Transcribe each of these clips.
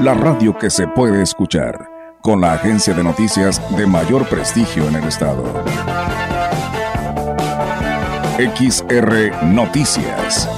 la radio que se puede escuchar, con la agencia de noticias de mayor prestigio en el estado. XR Noticias.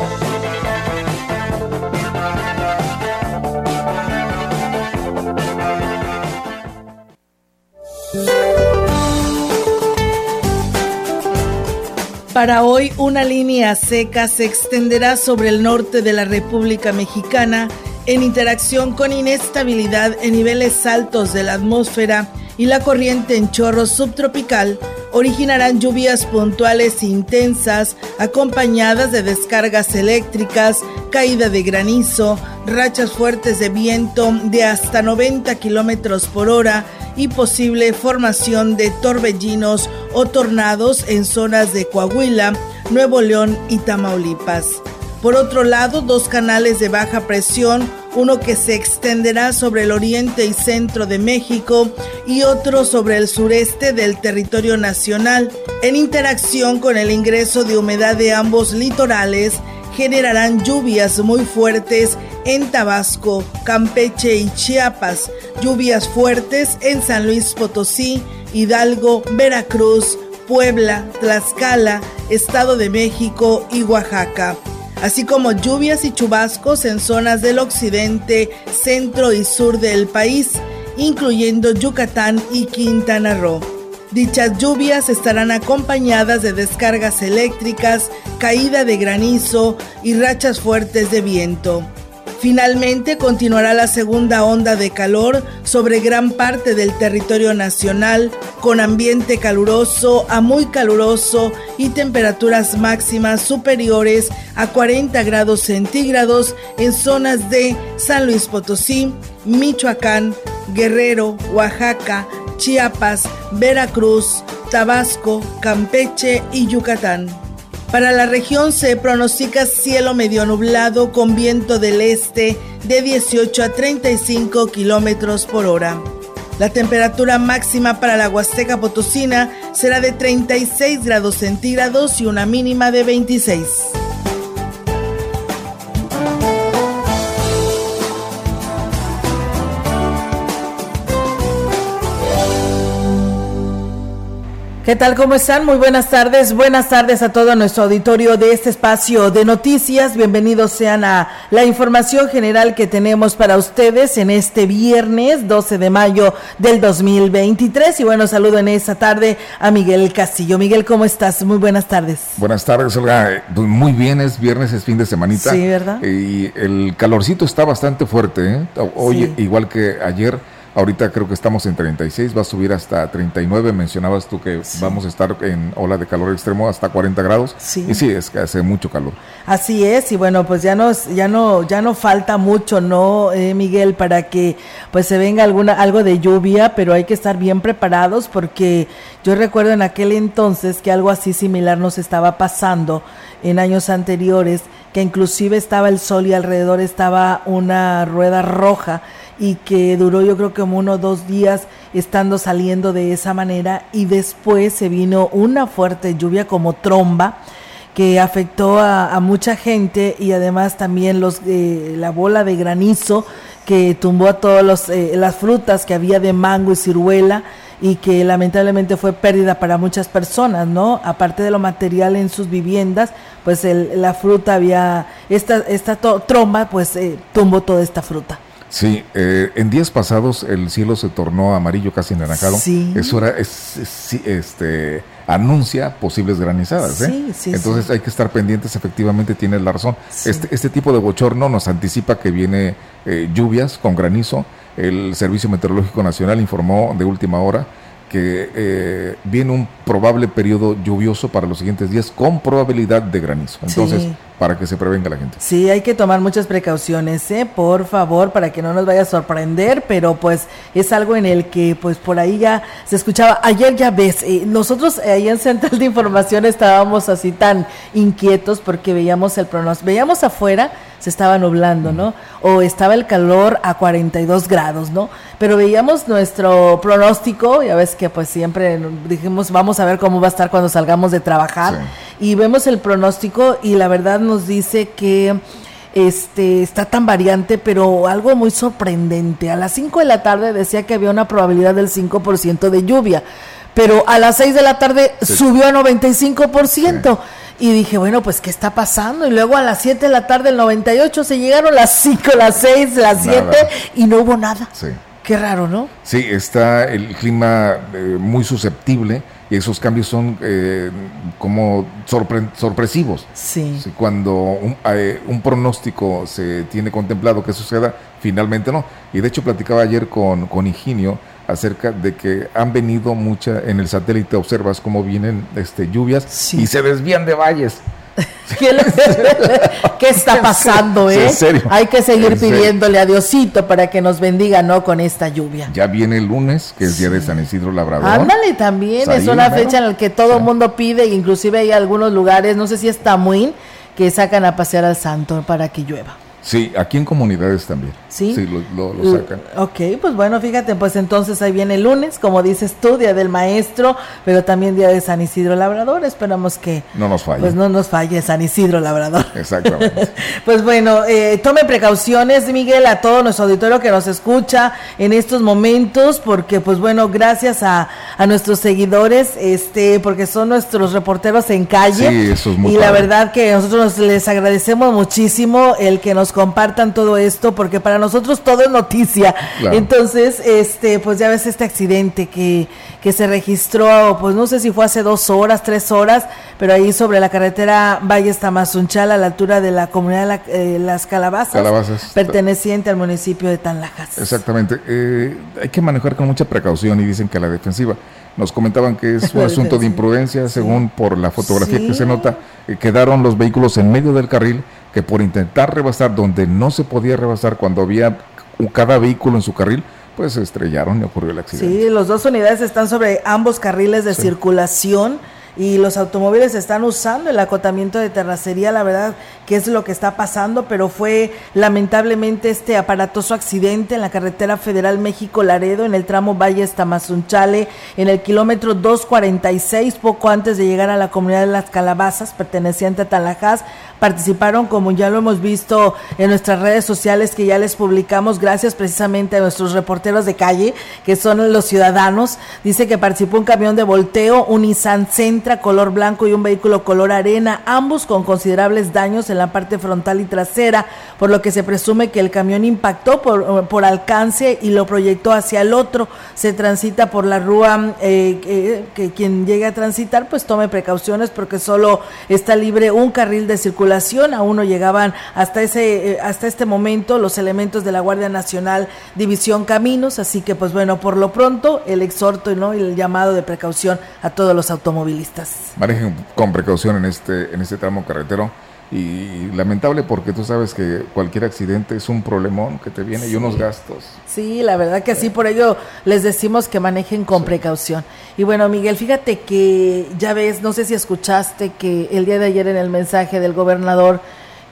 Para hoy, una línea seca se extenderá sobre el norte de la República Mexicana en interacción con inestabilidad en niveles altos de la atmósfera y la corriente en chorro subtropical originarán lluvias puntuales intensas acompañadas de descargas eléctricas, caída de granizo, rachas fuertes de viento de hasta 90 kilómetros por hora y posible formación de torbellinos o tornados en zonas de Coahuila, Nuevo León y Tamaulipas. Por otro lado, dos canales de baja presión, uno que se extenderá sobre el oriente y centro de México y otro sobre el sureste del territorio nacional, en interacción con el ingreso de humedad de ambos litorales, generarán lluvias muy fuertes en Tabasco, Campeche y Chiapas, lluvias fuertes en San Luis Potosí, Hidalgo, Veracruz, Puebla, Tlaxcala, Estado de México y Oaxaca, así como lluvias y chubascos en zonas del occidente, centro y sur del país, incluyendo Yucatán y Quintana Roo. Dichas lluvias estarán acompañadas de descargas eléctricas, caída de granizo y rachas fuertes de viento. Finalmente continuará la segunda onda de calor sobre gran parte del territorio nacional, con ambiente caluroso a muy caluroso y temperaturas máximas superiores a 40 grados centígrados en zonas de San Luis Potosí, Michoacán, Guerrero, Oaxaca, Chiapas, Veracruz, Tabasco, Campeche y Yucatán. Para la región se pronostica cielo medio nublado con viento del este de 18 a 35 kilómetros por hora. La temperatura máxima para la Huasteca Potosina será de 36 grados centígrados y una mínima de 26. ¿Qué tal? ¿Cómo están? Muy buenas tardes. Buenas tardes a todo nuestro auditorio de este espacio de noticias. Bienvenidos sean a la información general que tenemos para ustedes en este viernes 12 de mayo del 2023. Y bueno, saludo en esta tarde a Miguel Castillo. Miguel, ¿cómo estás? Muy buenas tardes. Buenas tardes, Olga. Pues muy bien, es viernes, es fin de semanita. Sí, ¿verdad? Y el calorcito está bastante fuerte. ¿eh? Hoy, igual que ayer Ahorita creo que estamos en 36, va a subir hasta 39. Mencionabas tú que vamos a estar en ola de calor extremo hasta 40 grados. Sí. Y sí, es que hace mucho calor. Así es, y bueno, pues ya nos, ya no, ya no falta mucho, ¿no, eh, Miguel? Para que pues se venga alguna, algo de lluvia, pero hay que estar bien preparados porque yo recuerdo en aquel entonces que algo así similar nos estaba pasando en años anteriores, que inclusive estaba el sol y alrededor estaba una rueda roja y que duró yo creo que como uno o dos días estando saliendo de esa manera y después se vino una fuerte lluvia como tromba que afectó a, mucha gente y además también los eh, la bola de granizo que tumbó a todas eh, las frutas que había de mango y ciruela y que lamentablemente fue pérdida para muchas personas, ¿no? Aparte de lo material en sus viviendas, pues la fruta había, esta, esta tromba pues eh, tumbó toda esta fruta. Sí, eh, en días pasados el cielo se tornó amarillo casi naranjado. Sí. Eso era, es, este, anuncia posibles granizadas. ¿eh? Sí, sí, Entonces hay que estar pendientes, efectivamente tienes la razón. Este, este tipo de bochorno nos anticipa que viene eh, lluvias con granizo. El Servicio Meteorológico Nacional informó de última hora que eh, viene un probable periodo lluvioso para los siguientes días con probabilidad de granizo. Entonces, para que se prevenga la gente. Sí, hay que tomar muchas precauciones, ¿eh? por favor, para que no nos vaya a sorprender, pero pues es algo en el que pues por ahí ya se escuchaba. Ayer ya ves, eh, nosotros ahí en Central de Información estábamos así tan inquietos porque veíamos el pronóstico, veíamos afuera se estaba nublando, ¿no? O estaba el calor a 42 grados, ¿no? Pero veíamos nuestro pronóstico, ya ves que pues siempre dijimos, vamos a ver cómo va a estar cuando salgamos de trabajar, y vemos el pronóstico y la verdad nos dice que este está tan variante, pero algo muy sorprendente. A las 5 de la tarde decía que había una probabilidad del 5% de lluvia, pero a las 6 de la tarde subió a 95%. Y dije, bueno, pues, ¿qué está pasando? Y luego a las 7 de la tarde, el 98, se llegaron las 5, las 6, las 7 y no hubo nada. Sí. Qué raro, ¿no? Sí, está el clima eh, muy susceptible y esos cambios son eh, como sorpresivos. Sí. Cuando un, eh, un, pronóstico se tiene contemplado que suceda, finalmente no. Y de hecho platicaba ayer con, con Higinio acerca de que han venido mucha en el satélite observas cómo vienen este lluvias y se desvían de valles. ¿Qué, está pasando, eh? Hay que seguir pidiéndole a Diosito para que nos bendiga, ¿no? Con esta lluvia. Ya viene el lunes, que es día de San Isidro Labrador. Ándale, también. Es una fecha en la que todo el mundo pide, inclusive hay algunos lugares, no sé si es Tamuín, que sacan a pasear al santo para que llueva. Sí, aquí en comunidades también. Sí. Sí, lo, sacan. Ok, pues bueno, fíjate, pues entonces ahí viene el lunes, como dices tú, Día del Maestro, pero también Día de San Isidro Labrador. Esperamos que... No nos falle. Pues no nos falle San Isidro Labrador. Exactamente. pues bueno, eh, tome precauciones, Miguel, a todo nuestro auditorio que nos escucha en estos momentos, porque pues bueno, gracias a, a nuestros seguidores, este, porque son nuestros reporteros en calle. Sí, eso es muy Y la verdad que nosotros les agradecemos muchísimo el que nos compartan todo esto, porque para nosotros todo es noticia. Entonces, este, pues ya ves este accidente que, que se registró, pues no sé si fue hace dos horas, tres horas, pero ahí sobre la carretera Valle Tamazunchal, a la altura de la comunidad de eh, Las Calabazas, perteneciente al municipio de Tanlajas. Exactamente. Eh, hay que manejar con mucha precaución y dicen que la defensiva. Nos comentaban que es un asunto de imprudencia, según por la fotografía que se nota, eh, quedaron los vehículos en medio del carril que por intentar rebasar donde no se podía rebasar cuando había cada vehículo en su carril, pues se estrellaron y ocurrió el accidente. Sí, los dos unidades están sobre ambos carriles de circulación y los automóviles están usando el acotamiento de terracería, la verdad que es lo que está pasando, pero fue lamentablemente este aparatoso accidente en la carretera federal México-Laredo, en el tramo Valle Tamazunchale, en el kilómetro 246, poco antes de llegar a la comunidad de Las Calabazas, perteneciente a Talajás, participaron, como ya lo hemos visto en nuestras redes sociales que ya les publicamos, gracias precisamente a nuestros reporteros de calle, que son los ciudadanos. Dice que participó un camión de volteo, un Nissan Color blanco y un vehículo color arena, ambos con considerables daños en la parte frontal y trasera, por lo que se presume que el camión impactó por, por alcance y lo proyectó hacia el otro. Se transita por la rúa, eh, que quien llegue a transitar, pues tome precauciones porque solo está libre un carril de circulación Aún no llegaban hasta, ese, eh, hasta este momento los elementos de la Guardia Nacional División Caminos, así que pues bueno, por lo pronto el exhorto ¿no? y el llamado de precaución a todos los automovilistas. Manejen con precaución en este, en este tramo carretero y lamentable porque tú sabes que cualquier accidente es un problemón que te viene y unos gastos. Sí, la verdad que sí, por ello les decimos que manejen con precaución. Y bueno, Miguel, fíjate que ya ves, no sé si escuchaste que el día de ayer en el mensaje del gobernador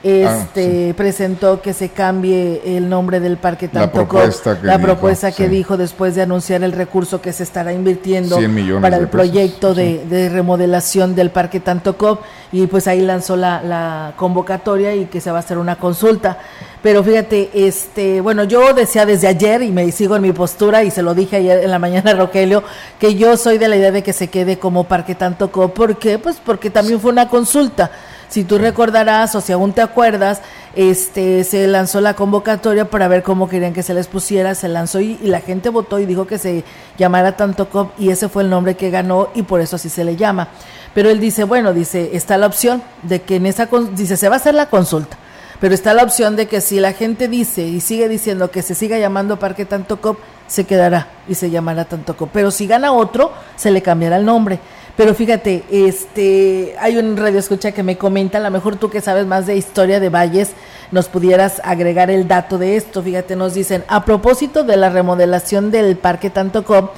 Ah, este presentó que se cambie el nombre del parque la propuesta que, la propuesta que dijo después de anunciar el recurso que se estará invirtiendo para el proyecto de, remodelación del parque Tantocop y pues ahí lanzó la, convocatoria y que se va a hacer una consulta. Pero fíjate, este, bueno, yo decía desde ayer y me sigo en mi postura y se lo dije ayer en la mañana a Rogelio, que yo soy de la idea de que se quede como Parque Tantocop, ¿por qué? Pues porque también fue una consulta. Si tú recordarás o si aún te acuerdas, este se lanzó la convocatoria para ver cómo querían que se les pusiera, se lanzó y, la gente votó y dijo que se llamara tanto COP y ese fue el nombre que ganó y por eso así se le llama. Pero él dice, bueno, dice, está la opción de que en esa, dice, se va a hacer la consulta, pero está la opción de que si la gente dice y sigue diciendo que se siga llamando Parque Tanto Cop, se quedará y se llamará Tantocop. Pero si gana otro, se le cambiará el nombre. Pero fíjate, este, hay un radio escucha que me comenta, a lo mejor tú que sabes más de historia de valles, nos pudieras agregar el dato de esto. Fíjate, nos dicen, a propósito de la remodelación del Parque Tantocop,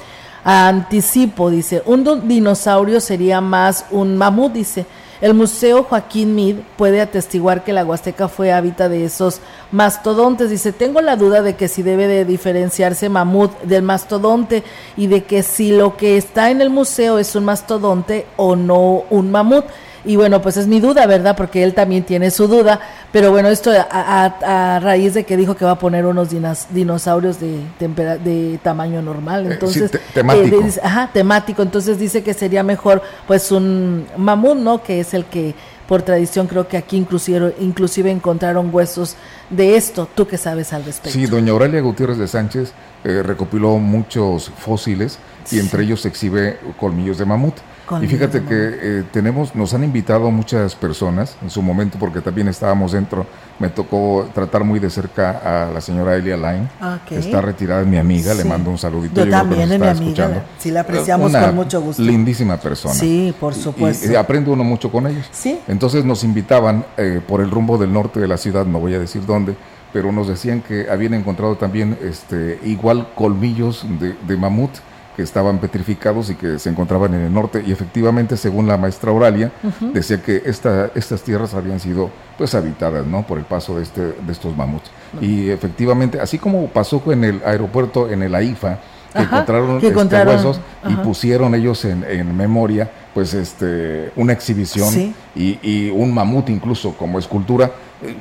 anticipo, dice, un dinosaurio sería más un mamut, dice. El Museo Joaquín Mid puede atestiguar que la Huasteca fue hábitat de esos mastodontes. Dice, tengo la duda de que si debe de diferenciarse mamut del mastodonte y de que si lo que está en el museo es un mastodonte o no un mamut. Y bueno, pues es mi duda, ¿verdad? Porque él también tiene su duda. Pero bueno, esto a, raíz de que dijo que va a poner unos dinosaurios de, de tamaño normal. Eh, Entonces, temático. Eh, ajá, temático. Entonces dice que sería mejor pues un mamut, ¿no? Que es el que por tradición creo que aquí inclusive, inclusive encontraron huesos de esto. ¿Tú qué sabes al respecto? Sí, doña Aurelia Gutiérrez de Sánchez eh, recopiló muchos fósiles y entre ellos se exhibe colmillos de mamut y fíjate que eh, tenemos, nos han invitado muchas personas en su momento, porque también estábamos dentro, me tocó tratar muy de cerca a la señora Elia Line, que está retirada, mi amiga, le mando un saludito. Yo, también es mi amiga, sí la apreciamos con mucho gusto. Lindísima persona. Sí, por supuesto. Y, aprende uno mucho con ellos. Sí. Entonces nos invitaban eh, por el rumbo del norte de la ciudad, no voy a decir dónde, pero nos decían que habían encontrado también este igual colmillos de, de mamut que estaban petrificados y que se encontraban en el norte. Y efectivamente según la maestra Oralia decía que esta, estas tierras habían sido pues habitadas no por el paso de este de estos mamuts. Y efectivamente así como pasó en el aeropuerto en el AIFA que encontraron, este, huesos y pusieron ellos en, en, memoria pues este una exhibición y, y, un mamut incluso como escultura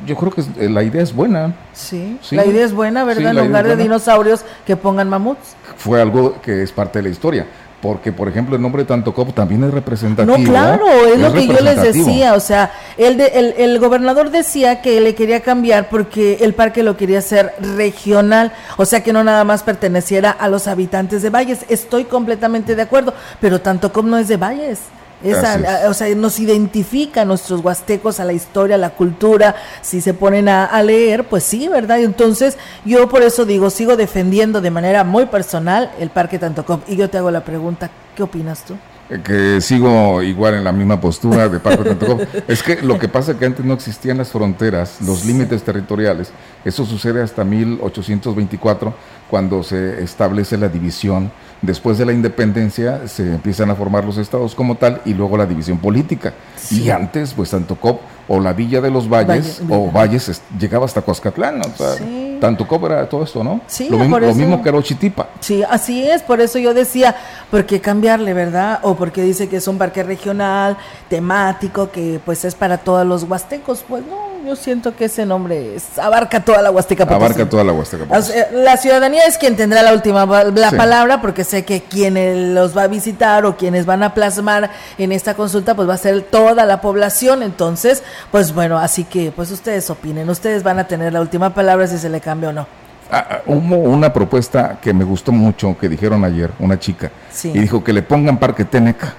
yo creo que eh, la idea es buena. Sí, la idea es buena, ¿verdad? en lugar de dinosaurios que pongan mamuts. Fue algo que es parte de la historia. Porque, por ejemplo, el nombre de Tanto Cop también es representativo. No, claro, es, lo que yo les decía. O sea, el, el, el, gobernador decía que le quería cambiar porque el parque lo quería hacer regional. O sea, que no nada más perteneciera a los habitantes de Valles. Estoy completamente de acuerdo. Pero Tanto Cop no es de Valles. Esa, o sea, nos identifica a nuestros huastecos, a la historia, a la cultura, si se ponen a, leer, pues sí, ¿verdad? Entonces, yo por eso digo, sigo defendiendo de manera muy personal el Parque Tantocop. Y yo te hago la pregunta, ¿qué opinas tú? Eh, que sigo igual en la misma postura de Parque Tantocop. es que lo que pasa es que antes no existían las fronteras, los límites territoriales. Eso sucede hasta 1824, cuando se establece la división Después de la independencia se empiezan a formar los estados como tal y luego la división política. Y antes, pues tanto COP o la Villa de los Valles o Valles llegaba hasta Coascatlán. O sea, tanto COP era todo esto, ¿no? Sí, lo, mismo, lo mismo que Rochitipa. Sí, así es. Por eso yo decía, ¿por qué cambiarle, verdad? O porque dice que es un parque regional, temático, que pues es para todos los huastecos. Pues no, yo siento que ese nombre abarca toda la Huasteca Abarca toda la Huasteca La ciudadanía es quien tendrá la última la palabra, porque sé que quienes los va a visitar o quienes van a plasmar en esta consulta, pues va a ser toda la población. Entonces, pues bueno, así que pues ustedes opinen, ustedes van a tener la última palabra si se le cambia o no. Ah, ah, hubo una propuesta que me gustó mucho que dijeron ayer, una chica, y dijo que le pongan Parque Teneca.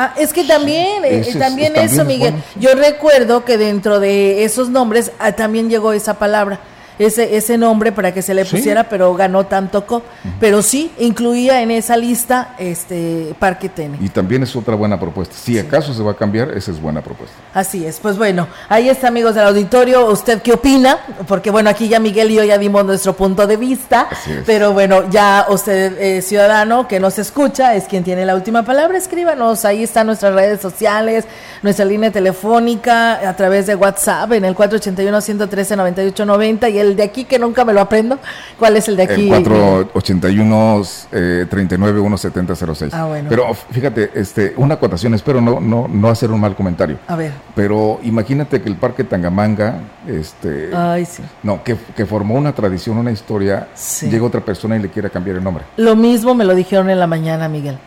Ah, es que también, eh, también eso, Miguel. Yo recuerdo que dentro de esos nombres ah, también llegó esa palabra ese, ese nombre para que se le pusiera, pero ganó tanto co. Pero sí, incluía en esa lista este Parque Tene. Y también es otra buena propuesta. Si acaso se va a cambiar, esa es buena propuesta. Así es. Pues bueno, ahí está, amigos del auditorio. ¿Usted qué opina? Porque bueno, aquí ya Miguel y yo ya dimos nuestro punto de vista. Pero bueno, ya usted, eh, ciudadano que nos escucha, es quien tiene la última palabra. Escríbanos. Ahí están nuestras redes sociales, nuestra línea telefónica a través de WhatsApp en el 481 113 9890 y el el de aquí que nunca me lo aprendo. ¿Cuál es el de aquí? El 481 eh, 39 17006. Ah, bueno. Pero fíjate, este, una acotación, espero no, no, no hacer un mal comentario. A ver. Pero imagínate que el Parque Tangamanga, este, Ay, sí. no, que, que formó una tradición, una historia, llega otra persona y le quiere cambiar el nombre. Lo mismo me lo dijeron en la mañana, Miguel.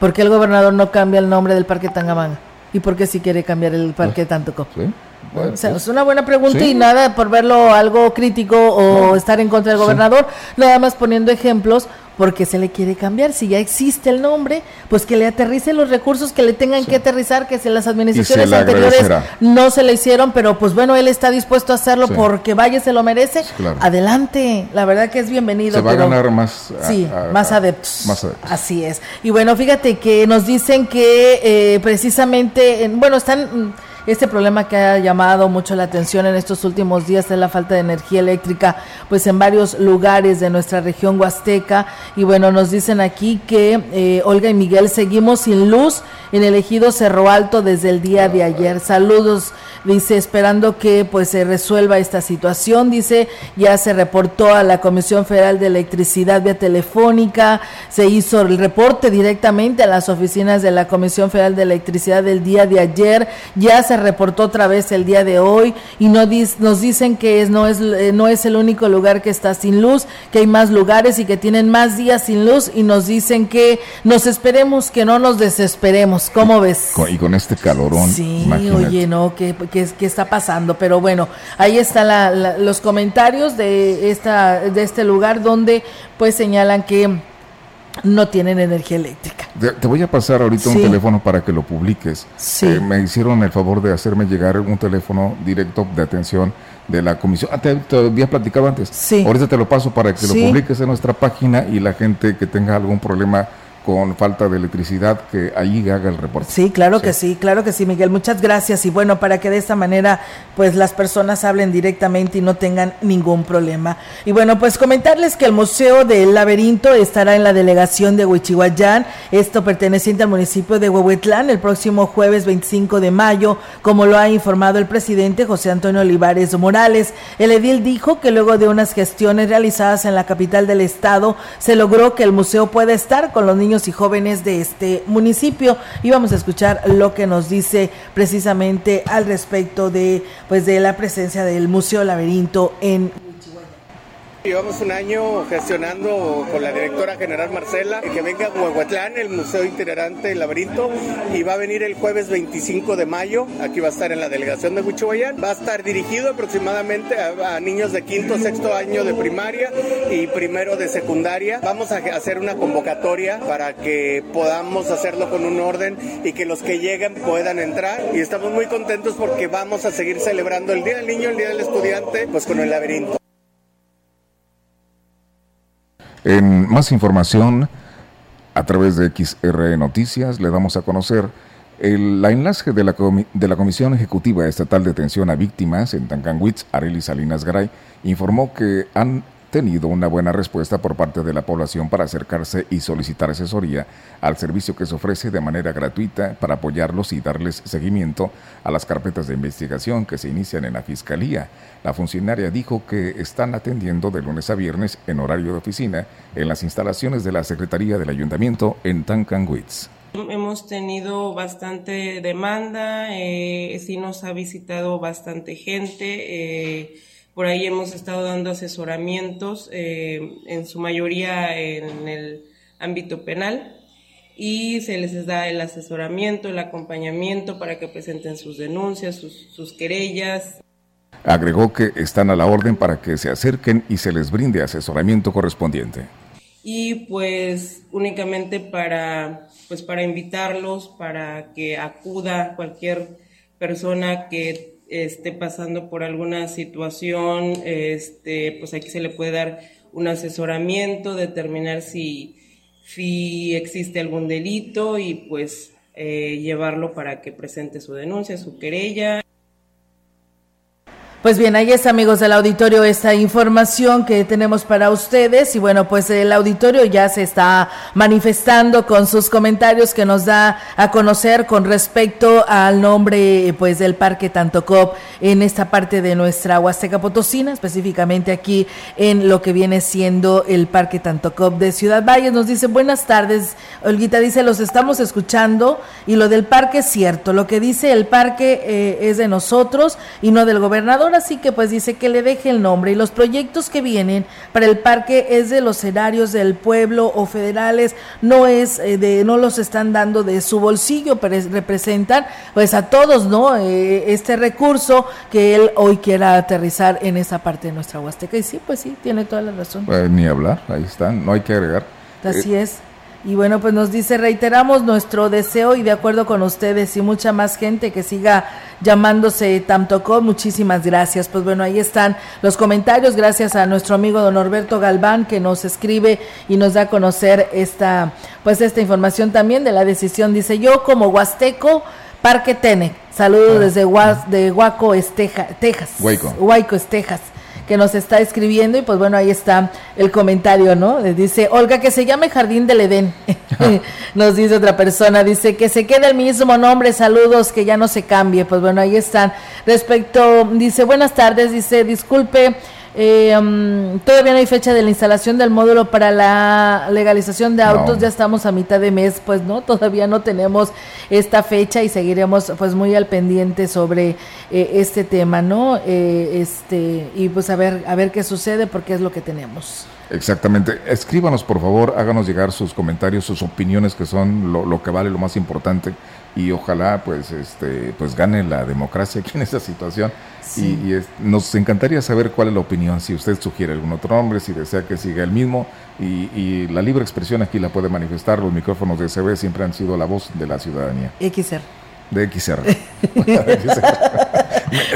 ¿Por qué el gobernador no cambia el nombre del Parque Tangamanga? ¿Y por qué si quiere cambiar el Parque Tantoco? ¿Sí? Es una buena pregunta y nada por verlo algo crítico o estar en contra del gobernador, nada más poniendo ejemplos porque se le quiere cambiar. Si ya existe el nombre, pues que le aterrice los recursos que le tengan que aterrizar, que si las administraciones anteriores no se le hicieron, pero pues bueno, él está dispuesto a hacerlo porque vaya se lo merece. Adelante, la verdad que es bienvenido. Se va a ganar más, sí, más, adeptos. Así es. Y bueno, fíjate que nos dicen que eh, precisamente, bueno, están este problema que ha llamado mucho la atención en estos últimos días es la falta de energía eléctrica, pues en varios lugares de nuestra región huasteca. Y bueno, nos dicen aquí que eh, Olga y Miguel seguimos sin luz en el ejido Cerro Alto desde el día de ayer. Saludos dice esperando que pues se resuelva esta situación, dice, ya se reportó a la Comisión Federal de Electricidad vía telefónica, se hizo el reporte directamente a las oficinas de la Comisión Federal de Electricidad del día de ayer, ya se reportó otra vez el día de hoy y no nos dicen que es, no, es, eh, no es el único lugar que está sin luz, que hay más lugares y que tienen más días sin luz y nos dicen que nos esperemos, que no nos desesperemos, ¿cómo ves? Y con este calorón. Sí, oye, no, que, que, está pasando, pero bueno, ahí están los comentarios de, esta, de este lugar donde pues señalan que no tienen energía eléctrica. Te, voy a pasar ahorita un teléfono para que lo publiques. Sí. Eh, me hicieron el favor de hacerme llegar un teléfono directo de atención de la comisión. Ah, te, había platicado antes. Sí. Ahorita te lo paso para que lo publiques en nuestra página y la gente que tenga algún problema con falta de electricidad, que ahí haga el reporte. Sí, claro que sí, claro que sí, Miguel. Muchas gracias. Y bueno, para que de esta manera, pues las personas hablen directamente y no tengan ningún problema. Y bueno, pues comentarles que el Museo del Laberinto estará en la delegación de Huichihuayán, esto perteneciente al municipio de Huehuetlán, el próximo jueves 25 de mayo, como lo ha informado el presidente José Antonio Olivares Morales. El edil dijo que luego de unas gestiones realizadas en la capital del estado, se logró que el museo pueda estar con los niños y jóvenes de este municipio. Y vamos a escuchar lo que nos dice precisamente al respecto de pues de la presencia del Museo Laberinto en Llevamos un año gestionando con la directora general Marcela que venga a Huehuetlán, el Museo Itinerante del Laberinto, y va a venir el jueves 25 de mayo. Aquí va a estar en la delegación de Huichuayán. Va a estar dirigido aproximadamente a, niños de quinto, sexto año de primaria y primero de secundaria. Vamos a hacer una convocatoria para que podamos hacerlo con un orden y que los que lleguen puedan entrar. Y estamos muy contentos porque vamos a seguir celebrando el Día del Niño, el Día del Estudiante, pues con el laberinto. En más información, a través de XR Noticias, le damos a conocer el, la enlace de la, de la Comisión Ejecutiva Estatal de Atención a Víctimas en Tancanwitz, Arely Salinas Garay, informó que han tenido una buena respuesta por parte de la población para acercarse y solicitar asesoría al servicio que se ofrece de manera gratuita para apoyarlos y darles seguimiento a las carpetas de investigación que se inician en la Fiscalía. La funcionaria dijo que están atendiendo de lunes a viernes en horario de oficina en las instalaciones de la Secretaría del Ayuntamiento en Tancanwitz. Hemos tenido bastante demanda, eh, sí nos ha visitado bastante gente. Eh, por ahí hemos estado dando asesoramientos, eh, en su mayoría en el ámbito penal, y se les da el asesoramiento, el acompañamiento para que presenten sus denuncias, sus, sus querellas. Agregó que están a la orden para que se acerquen y se les brinde asesoramiento correspondiente. Y pues únicamente para, pues para invitarlos, para que acuda cualquier persona que esté pasando por alguna situación, este, pues aquí se le puede dar un asesoramiento, determinar si, si existe algún delito y pues eh, llevarlo para que presente su denuncia, su querella. Pues bien, ahí está, amigos del auditorio, esta información que tenemos para ustedes. Y bueno, pues el auditorio ya se está manifestando con sus comentarios que nos da a conocer con respecto al nombre pues del Parque Tantocop en esta parte de nuestra Huasteca Potosina, específicamente aquí en lo que viene siendo el Parque Tantocop de Ciudad Valles. Nos dice, buenas tardes, Olguita dice, los estamos escuchando y lo del parque es cierto, lo que dice el parque eh, es de nosotros y no del gobernador así que pues dice que le deje el nombre y los proyectos que vienen para el parque es de los erarios del pueblo o federales, no es eh, de, no los están dando de su bolsillo, pero representan pues a todos, ¿no? Eh, este recurso que él hoy quiera aterrizar en esa parte de nuestra Huasteca. Y sí, pues sí, tiene toda la razón. Pues, ni hablar, ahí están, no hay que agregar. Así eh, es. Y bueno, pues nos dice, reiteramos nuestro deseo y de acuerdo con ustedes y mucha más gente que siga llamándose Tamtocó, muchísimas gracias. Pues bueno, ahí están los comentarios, gracias a nuestro amigo don Norberto Galván que nos escribe y nos da a conocer esta, pues esta información también de la decisión. Dice, yo como Huasteco, Parque Tenec, saludos ah. desde de Huaco, Esteja, Texas. Huayco. Huayco, Texas que nos está escribiendo y pues bueno, ahí está el comentario, ¿no? Dice, Olga, que se llame Jardín del Edén. nos dice otra persona, dice que se quede el mismo nombre, saludos, que ya no se cambie. Pues bueno, ahí están. Respecto, dice, buenas tardes, dice, disculpe eh, um, todavía no hay fecha de la instalación del módulo para la legalización de autos, ya estamos a mitad de mes, pues no, todavía no tenemos esta fecha y seguiremos pues muy al pendiente sobre eh, este tema, ¿no? Eh, este y pues a ver a ver qué sucede porque es lo que tenemos. Exactamente. Escríbanos, por favor, háganos llegar sus comentarios, sus opiniones, que son lo, lo que vale, lo más importante y ojalá pues este pues gane la democracia aquí en esta situación. Y, nos encantaría saber cuál es la opinión si usted sugiere algún otro nombre si desea que siga el mismo y, y la libre expresión aquí la puede manifestar. Los micrófonos de CB siempre han sido la voz de la ciudadanía. XR de XR.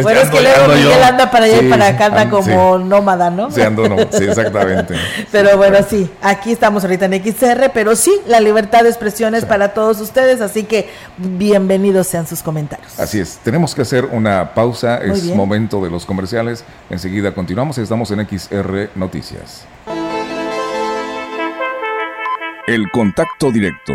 bueno, es que luego Miguel anda para allá y para acá, anda como nómada, ¿no? Sí, ando, sí, exactamente. pero bueno, sí, aquí estamos ahorita en XR, pero sí, la libertad de expresión es para todos ustedes, así que bienvenidos sean sus comentarios. Así es, tenemos que hacer una pausa, es momento de los comerciales, enseguida continuamos, estamos en XR Noticias. El contacto directo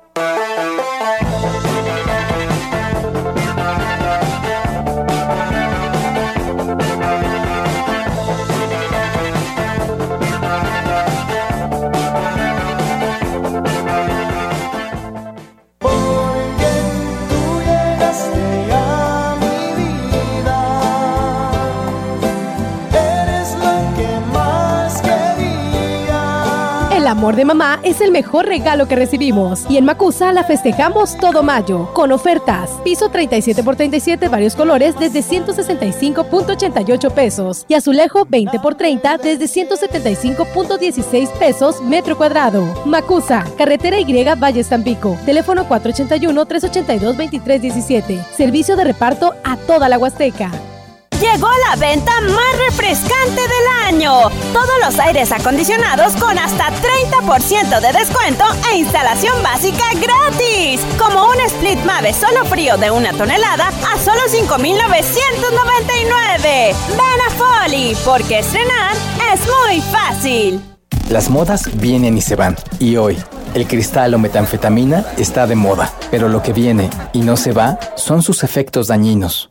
amor de mamá es el mejor regalo que recibimos. Y en Macusa la festejamos todo mayo, con ofertas. Piso 37 por 37, varios colores, desde 165.88 pesos. Y azulejo 20 por 30, desde 175.16 pesos metro cuadrado. Macusa, carretera Y Valle Tampico. Teléfono 481-382-2317. Servicio de reparto a toda la Huasteca. Llegó la venta más refrescante del año. Todos los aires acondicionados con hasta 30% de descuento e instalación básica gratis. Como un Split Mave solo frío de una tonelada a solo 5.999. Ven a Folly, porque estrenar es muy fácil. Las modas vienen y se van. Y hoy, el cristal o metanfetamina está de moda. Pero lo que viene y no se va son sus efectos dañinos.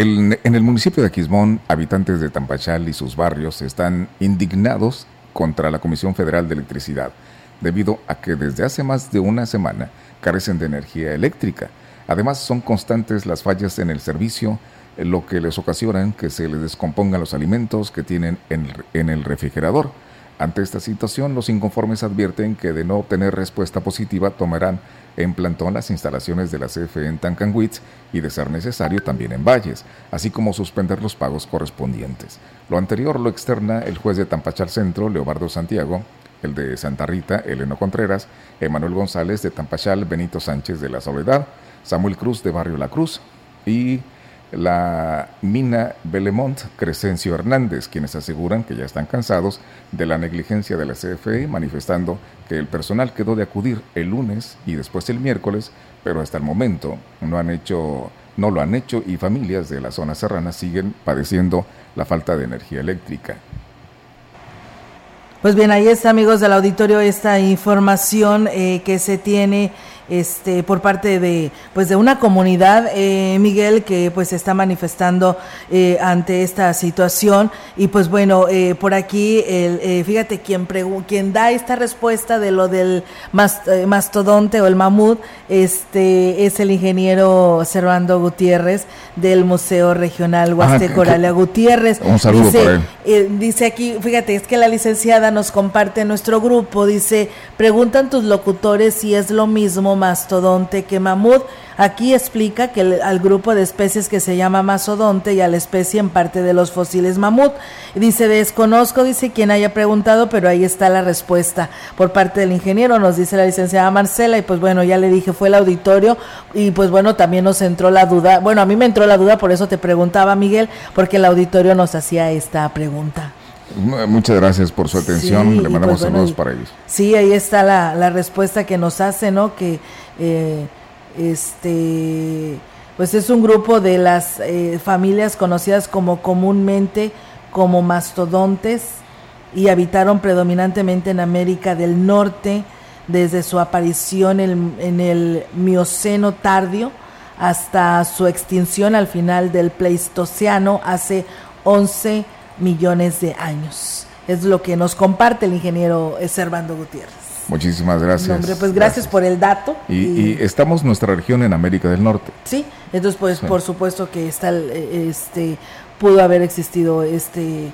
En el municipio de Aquismón, habitantes de Tampachal y sus barrios están indignados contra la Comisión Federal de Electricidad, debido a que desde hace más de una semana carecen de energía eléctrica. Además, son constantes las fallas en el servicio, lo que les ocasiona que se les descompongan los alimentos que tienen en el refrigerador. Ante esta situación, los inconformes advierten que de no obtener respuesta positiva tomarán en plantón las instalaciones de la CFE en Tancanwitz y, de ser necesario, también en Valles, así como suspender los pagos correspondientes. Lo anterior lo externa el juez de Tampachal Centro, Leobardo Santiago, el de Santa Rita, Eleno Contreras, Emanuel González de Tampachal, Benito Sánchez de la Soledad, Samuel Cruz de Barrio La Cruz y la mina Belemont Crescencio Hernández, quienes aseguran que ya están cansados de la negligencia de la CFE, manifestando que el personal quedó de acudir el lunes y después el miércoles, pero hasta el momento no han hecho no lo han hecho y familias de la zona serrana siguen padeciendo la falta de energía eléctrica. Pues bien, ahí está, amigos del auditorio, esta información eh, que se tiene este por parte de pues de una comunidad eh, Miguel que pues está manifestando eh, ante esta situación. Y pues bueno eh, por aquí el, fíjate quien quien da esta respuesta de lo del mastodonte o el mamut este es el ingeniero Servando Gutiérrez del Museo Regional ah, Huasteco Oralia Gutiérrez. Un saludo dice, dice aquí fíjate es que la licenciada nos comparte en nuestro grupo dice preguntan tus locutores si es lo mismo mastodonte que mamut. Aquí explica que al grupo de especies que se llama mastodonte y a la especie en parte de los fósiles mamut. Dice, desconozco, dice quien haya preguntado, pero ahí está la respuesta por parte del ingeniero, nos dice la licenciada Marcela, y pues bueno, ya le dije, fue el auditorio, y pues bueno, también nos entró la duda, bueno, a mí me entró la duda, por eso te preguntaba, Miguel, porque el auditorio nos hacía esta pregunta. Muchas gracias por su atención. Le mandamos pues, saludos para ellos. Sí, ahí está la, la, respuesta que nos hace, ¿no? Que eh, este, pues es un grupo de las eh, familias conocidas como comúnmente como mastodontes y habitaron predominantemente en América del Norte desde su aparición en, en el Mioceno tardío hasta su extinción al final del Pleistoceno hace 11 millones de años. Es lo que nos comparte el ingeniero Servando Gutiérrez. Muchísimas gracias. pues gracias, por el dato. Y, estamos nuestra región en América del Norte. Sí, entonces pues por supuesto que está este pudo haber existido este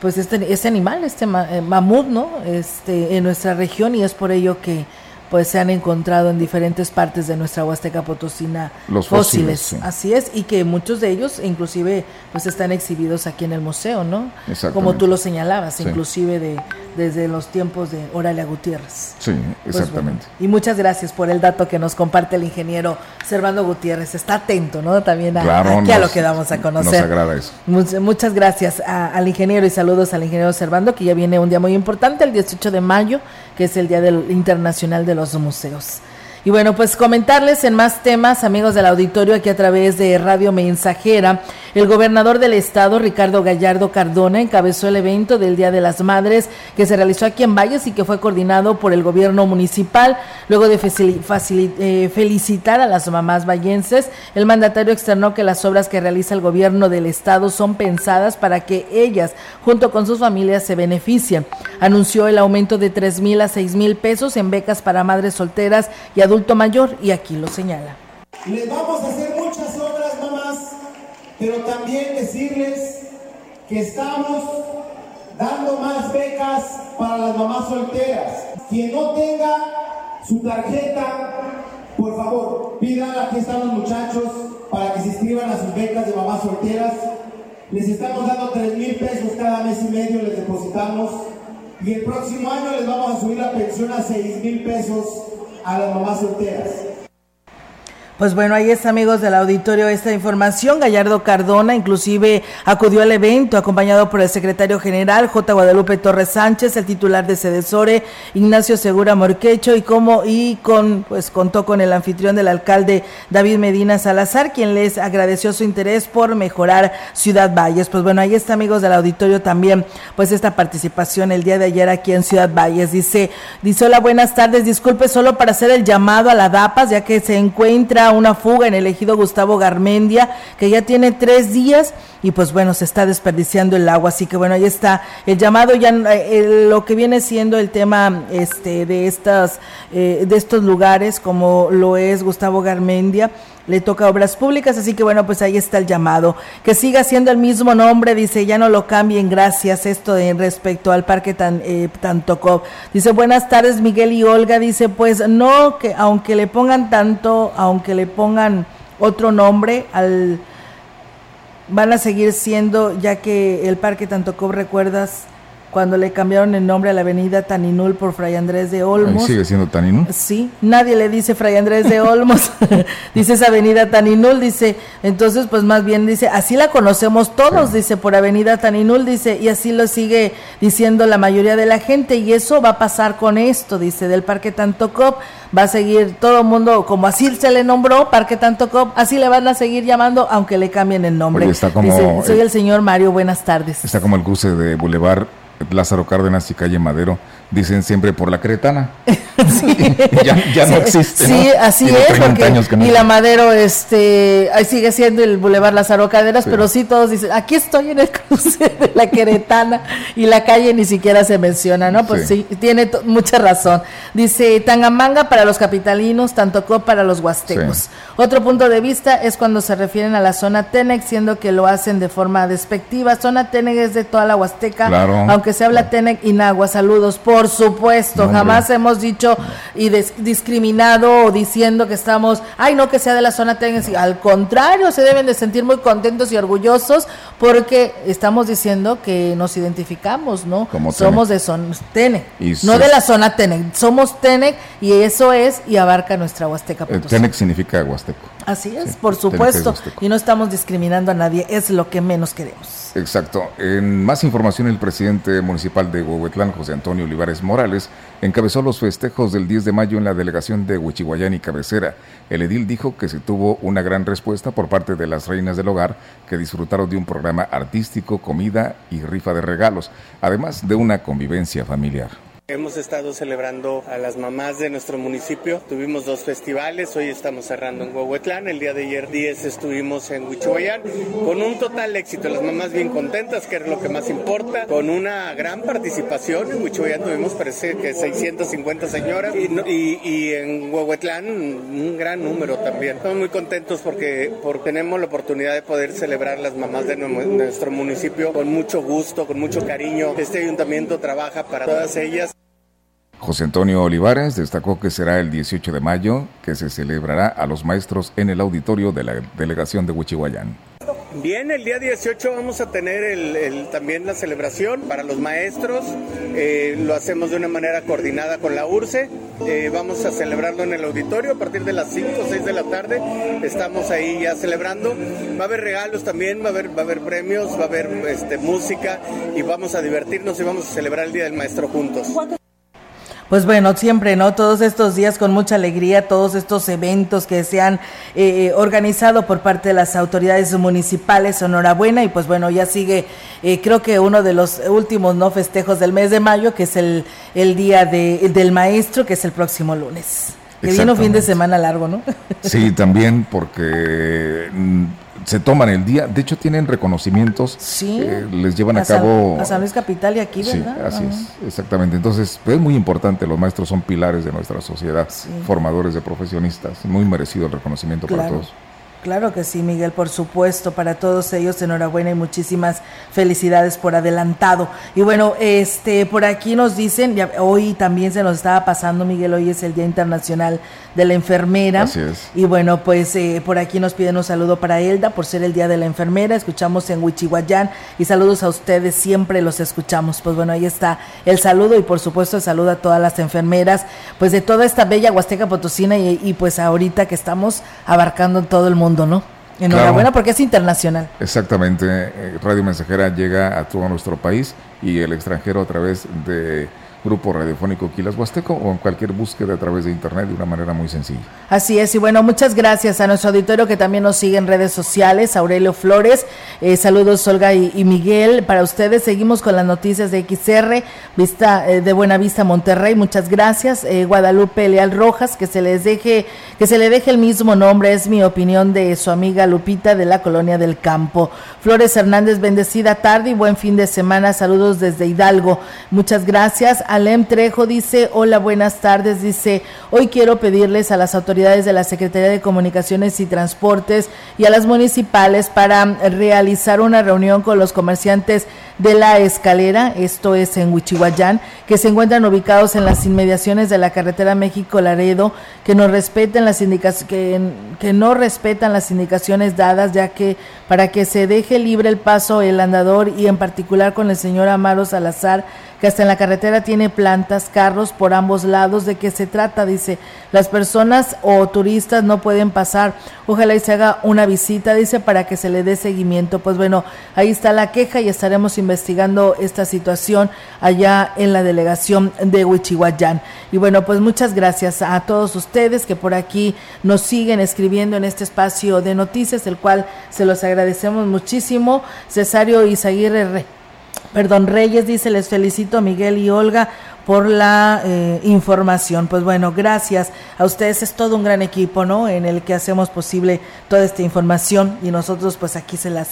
pues este este animal, este eh, mamut, ¿no? Este en nuestra región y es por ello que pues se han encontrado en diferentes partes de nuestra Huasteca Potosina Los fósiles. Así es, y que muchos de ellos inclusive pues están exhibidos aquí en el museo, ¿no? Como tú lo señalabas, inclusive de desde los tiempos de Oralia Gutiérrez. Sí, pues exactamente. y muchas gracias por el dato que nos comparte el ingeniero Servando Gutiérrez. Está atento, ¿no? También a, aquí a lo que damos a conocer. Nos agrada eso. Muchas, gracias al ingeniero y saludos al ingeniero Servando, que ya viene un día muy importante, el 18 de mayo, que es el Día del Internacional de los Museos. Y bueno, pues comentarles en más temas, amigos del auditorio, aquí a través de Radio Mensajera, el gobernador del estado, Ricardo Gallardo Cardona, encabezó el evento del Día de las Madres que se realizó aquí en Valles y que fue coordinado por el gobierno municipal. Luego de eh, felicitar a las mamás vallenses, el mandatario externó que las obras que realiza el gobierno del estado son pensadas para que ellas, junto con sus familias, se beneficien. Anunció el aumento de tres mil a seis mil pesos en becas para madres solteras y adulto mayor y aquí lo señala. Les vamos a hacer muchas obras, mamás, pero también decirles que estamos dando más becas para las mamás solteras. Quien no tenga su tarjeta, por favor, pidan, aquí están los muchachos, para que se inscriban a sus becas de mamás solteras. Les estamos dando 3 mil pesos cada mes y medio, les depositamos. Y el próximo año les vamos a subir la pensión a 6 mil pesos a las mamás solteras. Pues bueno, ahí está, amigos del auditorio, esta información. Gallardo Cardona inclusive acudió al evento acompañado por el secretario general J. Guadalupe Torres Sánchez, el titular de Sedesore, Ignacio Segura Morquecho, y como y con pues contó con el anfitrión del alcalde David Medina Salazar, quien les agradeció su interés por mejorar Ciudad Valles. Pues bueno, ahí está, amigos del auditorio, también pues esta participación el día de ayer aquí en Ciudad Valles. Dice, dice hola, buenas tardes, disculpe solo para hacer el llamado a la DAPAS, ya que se encuentra una fuga en el ejido Gustavo Garmendia, que ya tiene tres días y pues bueno, se está desperdiciando el agua. Así que bueno, ahí está el llamado, ya eh, lo que viene siendo el tema este de estas, eh, de estos lugares, como lo es Gustavo Garmendia le toca obras públicas, así que bueno, pues ahí está el llamado. Que siga siendo el mismo nombre, dice, ya no lo cambien, gracias. Esto en respecto al parque tan, eh, Tantocop. Dice, buenas tardes, Miguel y Olga. Dice, pues no, que aunque le pongan tanto, aunque le pongan otro nombre al van a seguir siendo, ya que el Parque Tantocop, recuerdas, cuando le cambiaron el nombre a la avenida Taninul por Fray Andrés de Olmos. ¿Sigue siendo Taninul? Sí, nadie le dice Fray Andrés de Olmos, dice esa avenida Taninul, dice, entonces pues más bien dice, así la conocemos todos, dice, por avenida Taninul, dice, y así lo sigue diciendo la mayoría de la gente, y eso va a pasar con esto, dice, del Parque Tantocop, va a seguir todo el mundo, como así se le nombró, Parque Tantocop, así le van a seguir llamando, aunque le cambien el nombre. está como, dice, soy el señor Mario, buenas tardes. Está como el cruce de Boulevard Lázaro Cárdenas y calle Madero dicen siempre por la Cretana. ya, no existe. Sí, así es, porque y la Madero este ahí sigue siendo el Boulevard Lázaro Cárdenas, pero sí todos dicen, aquí estoy en el cruce de la Queretana y la calle ni siquiera se menciona, ¿no? Pues sí, tiene mucha razón. Dice, Tangamanga para los capitalinos, Tantocó para los huastecos. Otro punto de vista es cuando se refieren a la zona Tenec, siendo que lo hacen de forma despectiva. Zona Tenec es de toda la Huasteca, aunque se habla Tenec y Nagua. Saludos por por supuesto, jamás hemos dicho y discriminado o diciendo que estamos, ay, no que sea de la zona técnica. Al contrario, se deben de sentir muy contentos y orgullosos porque estamos diciendo que nos identificamos, ¿no? somos de zona Tenec, no de la zona Tenec, somos Tenec y eso es y abarca nuestra Huasteca. Eh, Tenec significa Huasteco. Así es, por supuesto, y no estamos discriminando a nadie, es lo que menos queremos. Exacto. En más información, el presidente municipal de Huehuetlán, José Antonio Olivares Morales, encabezó los festejos del 10 de mayo en la delegación de Huichihuayán y Cabecera. El edil dijo que se tuvo una gran respuesta por parte de las reinas del hogar que disfrutaron de un programa artístico, comida y rifa de regalos, además de una convivencia familiar. Hemos estado celebrando a las mamás de nuestro municipio. Tuvimos dos festivales, hoy estamos cerrando en Huehuetlán, el día de ayer 10 estuvimos en Huichuayán, con un total éxito, las mamás bien contentas, que es lo que más importa, con una gran participación. En Huichuayán tuvimos parece que 650 señoras y, en Huehuetlán un gran número también. Estamos muy contentos porque, porque tenemos la oportunidad de poder celebrar las mamás de nuestro municipio con mucho gusto, con mucho cariño. Este ayuntamiento trabaja para todas ellas. José Antonio Olivares destacó que será el 18 de mayo que se celebrará a los maestros en el auditorio de la delegación de Huichihuayán. Bien, el día 18 vamos a tener también la celebración para los maestros. Eh, lo hacemos de una manera coordinada con la URCE. Eh, vamos a celebrarlo en el auditorio a partir de las 5 o 6 de la tarde. Estamos ahí ya celebrando. Va a haber regalos también, va a haber, va a haber premios, va a haber este, música y vamos a divertirnos y vamos a celebrar el Día del Maestro juntos. Pues bueno, siempre, ¿no? Todos estos días con mucha alegría, todos estos eventos que se han eh, eh, organizado por parte de las autoridades municipales, enhorabuena, y pues bueno, ya sigue, eh, creo que uno de los últimos, ¿no? Festejos del mes de mayo, que es el, el Día de, del Maestro, que es el próximo lunes. Que viene un fin de semana largo, ¿no? Sí, también porque se toman el día, de hecho tienen reconocimientos, sí, eh, les llevan a, cabo... a San Luis Capital y aquí, ¿verdad? Sí, así es, exactamente. Entonces, es muy importante, los maestros son pilares de nuestra sociedad, formadores de profesionistas, muy merecido el reconocimiento para todos. Claro que sí, Miguel, por supuesto, para todos ellos enhorabuena y muchísimas felicidades por adelantado. Y bueno, este por aquí nos dicen, hoy también se nos estaba pasando, Miguel, hoy es el Día Internacional de la Enfermera. Así es. Y bueno, pues eh, por aquí nos piden un saludo para Elda por ser el Día de la Enfermera. Escuchamos en Huichihuayán y saludos a ustedes, siempre los escuchamos. Pues bueno, ahí está el saludo y por supuesto el saludo a todas las enfermeras, pues de toda esta bella Huasteca Potosina y, y pues ahorita que estamos abarcando todo el mundo ¿no? Enhorabuena porque es internacional. Exactamente. Eh, Radio Mensajera llega a todo nuestro país y el extranjero a través de Grupo Radiofónico Quilas Huasteco o en cualquier búsqueda a través de internet de una manera muy sencilla. Así es, y bueno, muchas gracias a nuestro auditorio que también nos sigue en redes sociales, Aurelio Flores, eh, saludos Olga y, Miguel, para ustedes seguimos con las noticias de XR, Vista eh, de Buena Vista Monterrey, muchas gracias, eh, Guadalupe Leal Rojas, que se les deje, que se le deje el mismo nombre, es mi opinión de su amiga Lupita de la Colonia del Campo. Flores Hernández, bendecida tarde y buen fin de semana, saludos desde Hidalgo, muchas gracias. Alem Trejo dice, hola, buenas tardes, dice, hoy quiero pedirles a las autoridades de la Secretaría de Comunicaciones y Transportes y a las municipales para realizar una reunión con los comerciantes de la Escalera, esto es en Huichihuayán, que se encuentran ubicados en las inmediaciones de la carretera México-Laredo, que no respeten las que, que no respetan las indicaciones dadas, ya que para que se deje libre el paso el andador y en particular con el señor Amaro Salazar, que hasta en la carretera tiene plantas, carros por ambos lados. ¿De qué se trata? Dice, las personas o turistas no pueden pasar. Ojalá y se haga una visita, dice, para que se le dé seguimiento. Pues bueno, ahí está la queja y estaremos investigando esta situación allá en la delegación de Huichihuayán. Y bueno, pues muchas gracias a todos ustedes que por aquí nos siguen escribiendo en este espacio de noticias, el cual se los agradecemos muchísimo. Cesario Isaguirre perdón, Reyes dice, les felicito a Miguel y Olga por la eh, información. Pues bueno, gracias a ustedes, es todo un gran equipo, ¿no? En el que hacemos posible toda esta información y nosotros pues aquí se las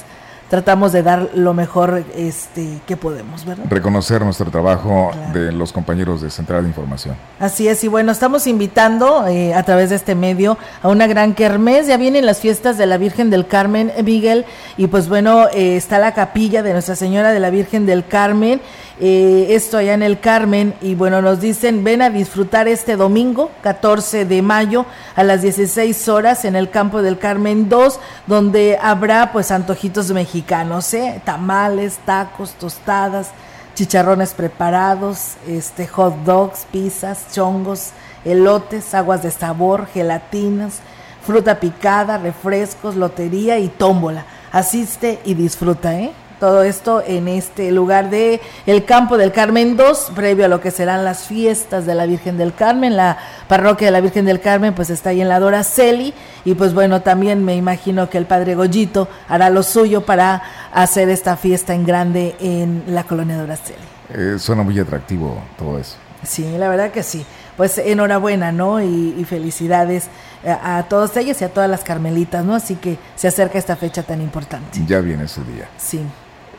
tratamos de dar lo mejor este que podemos, ¿verdad? Reconocer nuestro trabajo de los compañeros de Central de Información. Así es, y bueno, estamos invitando eh, a través de este medio a una gran kermés, ya vienen las fiestas de la Virgen del Carmen, Miguel, y pues bueno, eh, está la capilla de Nuestra Señora de la Virgen del Carmen, eh, esto allá en el Carmen, y bueno, nos dicen, ven a disfrutar este domingo, 14 de mayo, a las 16 horas, en el campo del Carmen 2, donde habrá pues antojitos mexicanos, ¿eh? tamales, tacos, tostadas, chicharrones preparados, este, hot dogs, pizzas, chongos, elotes, aguas de sabor, gelatinas, fruta picada, refrescos, lotería y tómbola. Asiste y disfruta, ¿eh? Todo esto en este lugar de el Campo del Carmen 2, previo a lo que serán las fiestas de la Virgen del Carmen. La parroquia de la Virgen del Carmen pues está ahí en la Dora Celi y pues bueno, también me imagino que el Padre Goyito hará lo suyo para hacer esta fiesta en grande en la colonia Dora Celi. Eh, suena muy atractivo todo eso. Sí, la verdad que sí. Pues enhorabuena, ¿no? Y, felicidades a, a todos ellos y a todas las carmelitas, ¿no? Así que se acerca esta fecha tan importante. Ya viene ese día. Sí.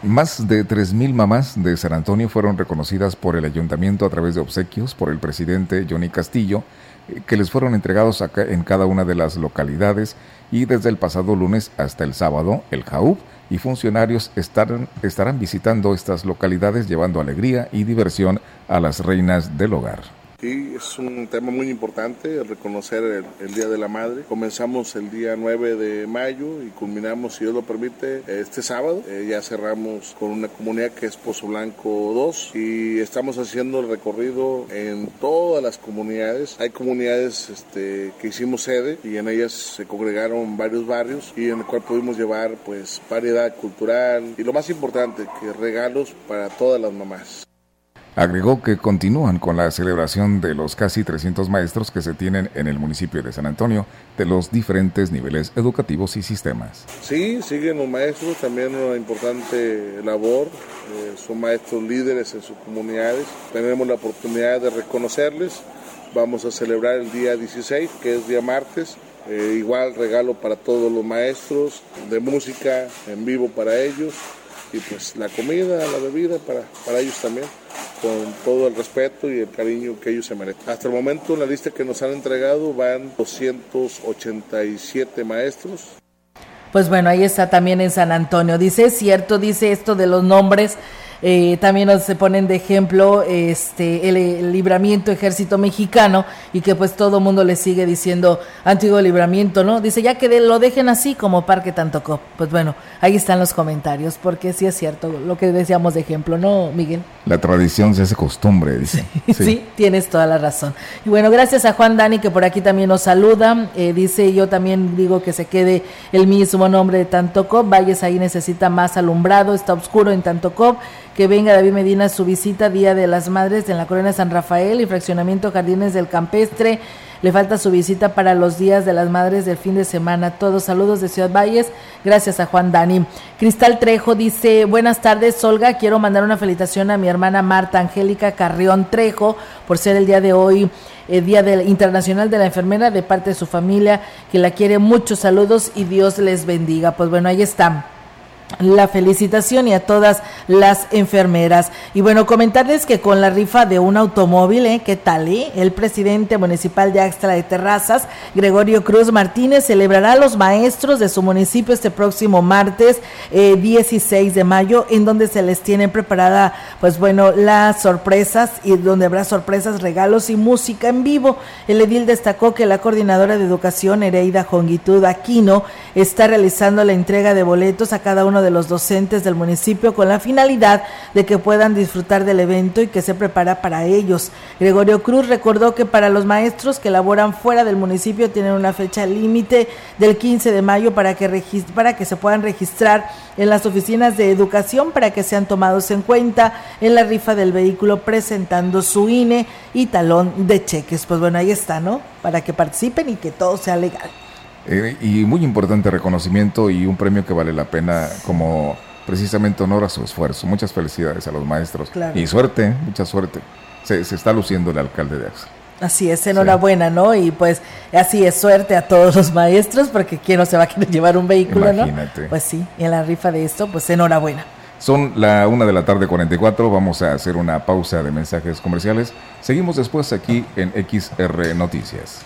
Más de 3.000 mamás de San Antonio fueron reconocidas por el ayuntamiento a través de obsequios por el presidente Johnny Castillo, eh, que les fueron entregados en cada una de las localidades y desde el pasado lunes hasta el sábado, el JAUB y funcionarios estarán, estarán visitando estas localidades llevando alegría y diversión a las reinas del hogar. Sí, es un tema muy importante, reconocer el, Día de la Madre. Comenzamos el día 9 de mayo y culminamos, si Dios lo permite, este sábado. Eh, ya cerramos con una comunidad que es Pozo Blanco 2 y estamos haciendo el recorrido en todas las comunidades. Hay comunidades este, que hicimos sede y en ellas se congregaron varios barrios y en el cual pudimos llevar pues variedad cultural y lo más importante, que regalos para todas las mamás. Agregó que continúan con la celebración de los casi 300 maestros que se tienen en el municipio de San Antonio de los diferentes niveles educativos y sistemas. Sí, siguen los maestros, también una importante labor, eh, son maestros líderes en sus comunidades, tenemos la oportunidad de reconocerles, vamos a celebrar el día 16, que es día martes, eh, igual regalo para todos los maestros, de música en vivo para ellos, y pues la comida, la bebida para, para ellos también, con todo el respeto y el cariño que ellos se merecen. Hasta el momento en la lista que nos han entregado van 287 maestros. Pues bueno, ahí está también en San Antonio. Dice, es cierto, dice esto de los nombres eh, también nos se ponen de ejemplo este el, libramiento ejército mexicano y que pues todo mundo le sigue diciendo antiguo libramiento, ¿no? Dice ya que lo dejen así como Parque Tantocó. Pues bueno, ahí están los comentarios, porque sí es cierto lo que decíamos de ejemplo, ¿no, Miguel? La tradición se hace costumbre, dice. Sí, tienes toda la razón. Y bueno, gracias a Juan Dani que por aquí también nos saluda. Eh, dice, yo también digo que se quede el mismo nombre de Tantocop. Valles ahí necesita más alumbrado, está oscuro en Tantocop que venga David Medina a su visita Día de las Madres en la Corona San Rafael y Fraccionamiento Jardines del Campestre. Le falta su visita para los días de las madres del fin de semana. Todos saludos de Ciudad Valles. Gracias a Juan Dani. Cristal Trejo dice, buenas tardes, Olga. Quiero mandar una felicitación a mi hermana Marta Angélica Carrión Trejo por ser el día de hoy el Día Internacional de la Enfermera de parte de su familia, que la quiere. Muchos saludos y Dios les bendiga. Pues bueno, ahí están la felicitación y a todas las enfermeras. Y bueno, comentarles que con la rifa de un automóvil, ¿eh? ¿qué tal? Eh? El presidente municipal de Axtra de Terrazas, Gregorio Cruz Martínez, celebrará a los maestros de su municipio este próximo martes 16 eh, de mayo, en donde se les tiene preparada, pues bueno, las sorpresas y donde habrá sorpresas, regalos y música en vivo. El edil destacó que la coordinadora de educación, Ereida Jongitud Aquino, está realizando la entrega de boletos a cada uno de los docentes del municipio con la finalidad de que puedan disfrutar del evento y que se prepara para ellos. Gregorio Cruz recordó que para los maestros que laboran fuera del municipio tienen una fecha límite del 15 de mayo para que, para que se puedan registrar en las oficinas de educación para que sean tomados en cuenta en la rifa del vehículo presentando su INE y talón de cheques. Pues bueno, ahí está, ¿no? Para que participen y que todo sea legal. Eh, y muy importante reconocimiento y un premio que vale la pena como precisamente honor a su esfuerzo. Muchas felicidades a los maestros. Y suerte, mucha suerte. Se, está luciendo el alcalde de Axa. Así es, enhorabuena, ¿no? Y pues así es, suerte a todos los maestros, porque quién no se va a querer llevar un vehículo, Imagínate. ¿no? Pues sí, y en la rifa de esto, pues enhorabuena. Son la una de la tarde 44, vamos a hacer una pausa de mensajes comerciales. Seguimos después aquí en XR Noticias.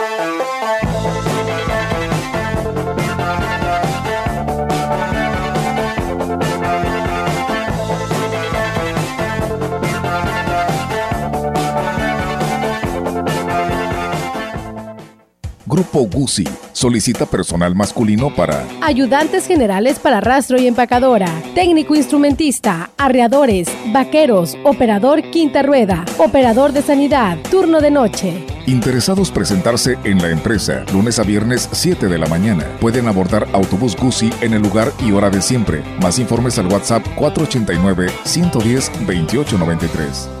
Grupo Guzzi solicita personal masculino para ayudantes generales para rastro y empacadora, técnico instrumentista, arreadores, vaqueros, operador quinta rueda, operador de sanidad, turno de noche. Interesados presentarse en la empresa lunes a viernes 7 de la mañana. Pueden abordar autobús Guzzi en el lugar y hora de siempre. Más informes al WhatsApp 489 110 2893.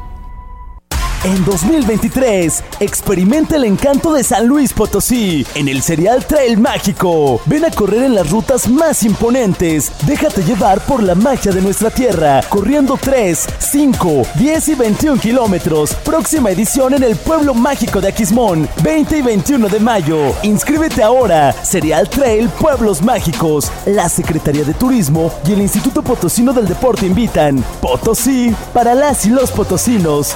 en 2023, experimenta el encanto de San Luis Potosí en el Serial Trail Mágico. Ven a correr en las rutas más imponentes. Déjate llevar por la magia de nuestra tierra, corriendo 3, 5, 10 y 21 kilómetros. Próxima edición en el Pueblo Mágico de Aquismón, 20 y 21 de mayo. Inscríbete ahora. Serial Trail Pueblos Mágicos. La Secretaría de Turismo y el Instituto Potosino del Deporte invitan. Potosí para las y los potosinos.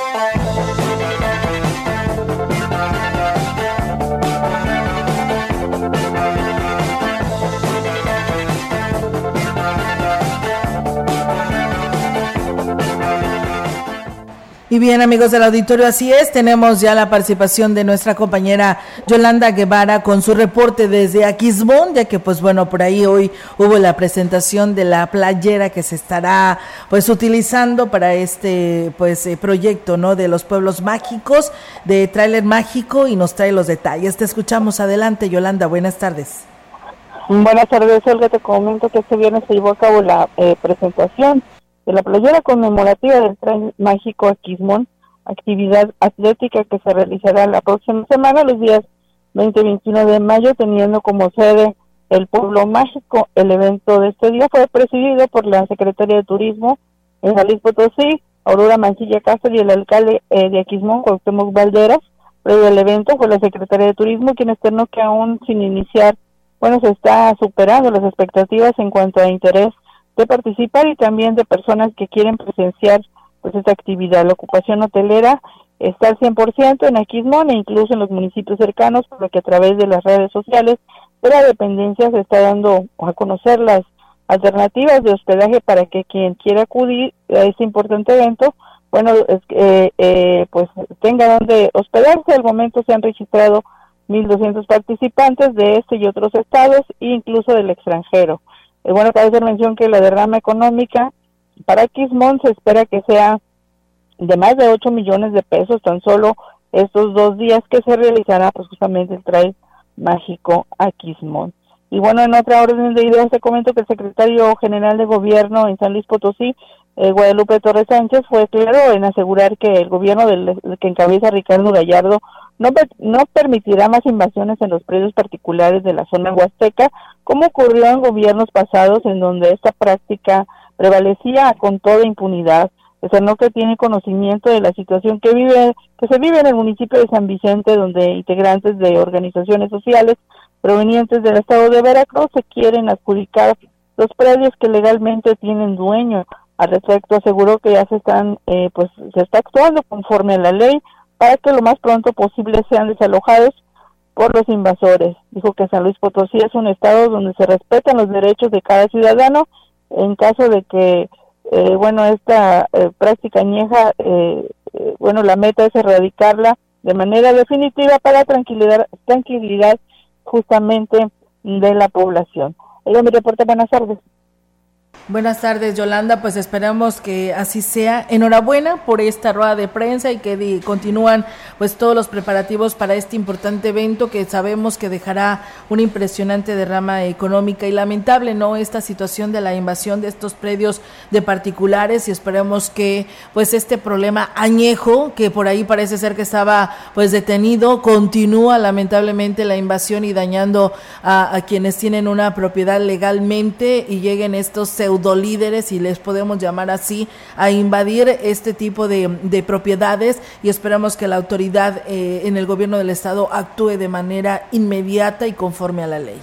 Bien, amigos del auditorio, así es. Tenemos ya la participación de nuestra compañera Yolanda Guevara con su reporte desde Aquismón, ya que, pues bueno, por ahí hoy hubo la presentación de la playera que se estará, pues, utilizando para este, pues, eh, proyecto, ¿no? De los pueblos mágicos, de Trailer Mágico, y nos trae los detalles. Te escuchamos adelante, Yolanda. Buenas tardes. Buenas tardes, Olga. Te comento que este viernes se llevó a cabo la eh, presentación de la playera conmemorativa del tren mágico Aquismón, actividad atlética que se realizará la próxima semana, los días 20 y 21 de mayo, teniendo como sede el pueblo mágico. El evento de este día fue presidido por la secretaria de Turismo en Jalisco Potosí, Aurora Mancilla Cáceres y el alcalde eh, de Aquismón, Cuauhtémoc Valderas. Previo al evento fue la secretaria de Turismo quien externó que aún sin iniciar, bueno, se está superando las expectativas en cuanto a interés de participar y también de personas que quieren presenciar pues esta actividad. La ocupación hotelera está al 100% en Aquismón e incluso en los municipios cercanos, por lo que a través de las redes sociales de la dependencia se está dando a conocer las alternativas de hospedaje para que quien quiera acudir a este importante evento, bueno, eh, eh, pues tenga donde hospedarse. Al momento se han registrado 1.200 participantes de este y otros estados e incluso del extranjero. Eh, bueno, cabe hacer mención que la derrama económica para Quismón se espera que sea de más de 8 millones de pesos tan solo estos dos días que se realizará pues justamente el trail mágico a Quismón. Y bueno, en otra orden de ideas te comento que el secretario general de gobierno en San Luis Potosí, eh, Guadalupe Torres Sánchez, fue claro en asegurar que el gobierno del, que encabeza Ricardo Gallardo no, no permitirá más invasiones en los predios particulares de la zona huasteca, como ocurrió en gobiernos pasados en donde esta práctica prevalecía con toda impunidad. no que tiene conocimiento de la situación que vive, que se vive en el municipio de San Vicente, donde integrantes de organizaciones sociales provenientes del estado de Veracruz se quieren adjudicar los predios que legalmente tienen dueño. Al respecto aseguró que ya se están, eh, pues se está actuando conforme a la ley para que lo más pronto posible sean desalojados por los invasores. Dijo que San Luis Potosí es un estado donde se respetan los derechos de cada ciudadano en caso de que, eh, bueno, esta eh, práctica añeja, bueno, la meta es erradicarla de manera definitiva para tranquilidad, tranquilidad justamente de la población. Ella me reporta, buenas tardes. Buenas tardes, Yolanda. Pues esperamos que así sea. Enhorabuena por esta rueda de prensa y que continúan pues todos los preparativos para este importante evento que sabemos que dejará una impresionante derrama económica y lamentable, ¿no? Esta situación de la invasión de estos predios de particulares y esperemos que pues este problema añejo que por ahí parece ser que estaba pues detenido continúa lamentablemente la invasión y dañando a, a quienes tienen una propiedad legalmente y lleguen estos líderes, y les podemos llamar así, a invadir este tipo de, propiedades y esperamos que la autoridad eh, en el gobierno del estado actúe de manera inmediata y conforme a la ley.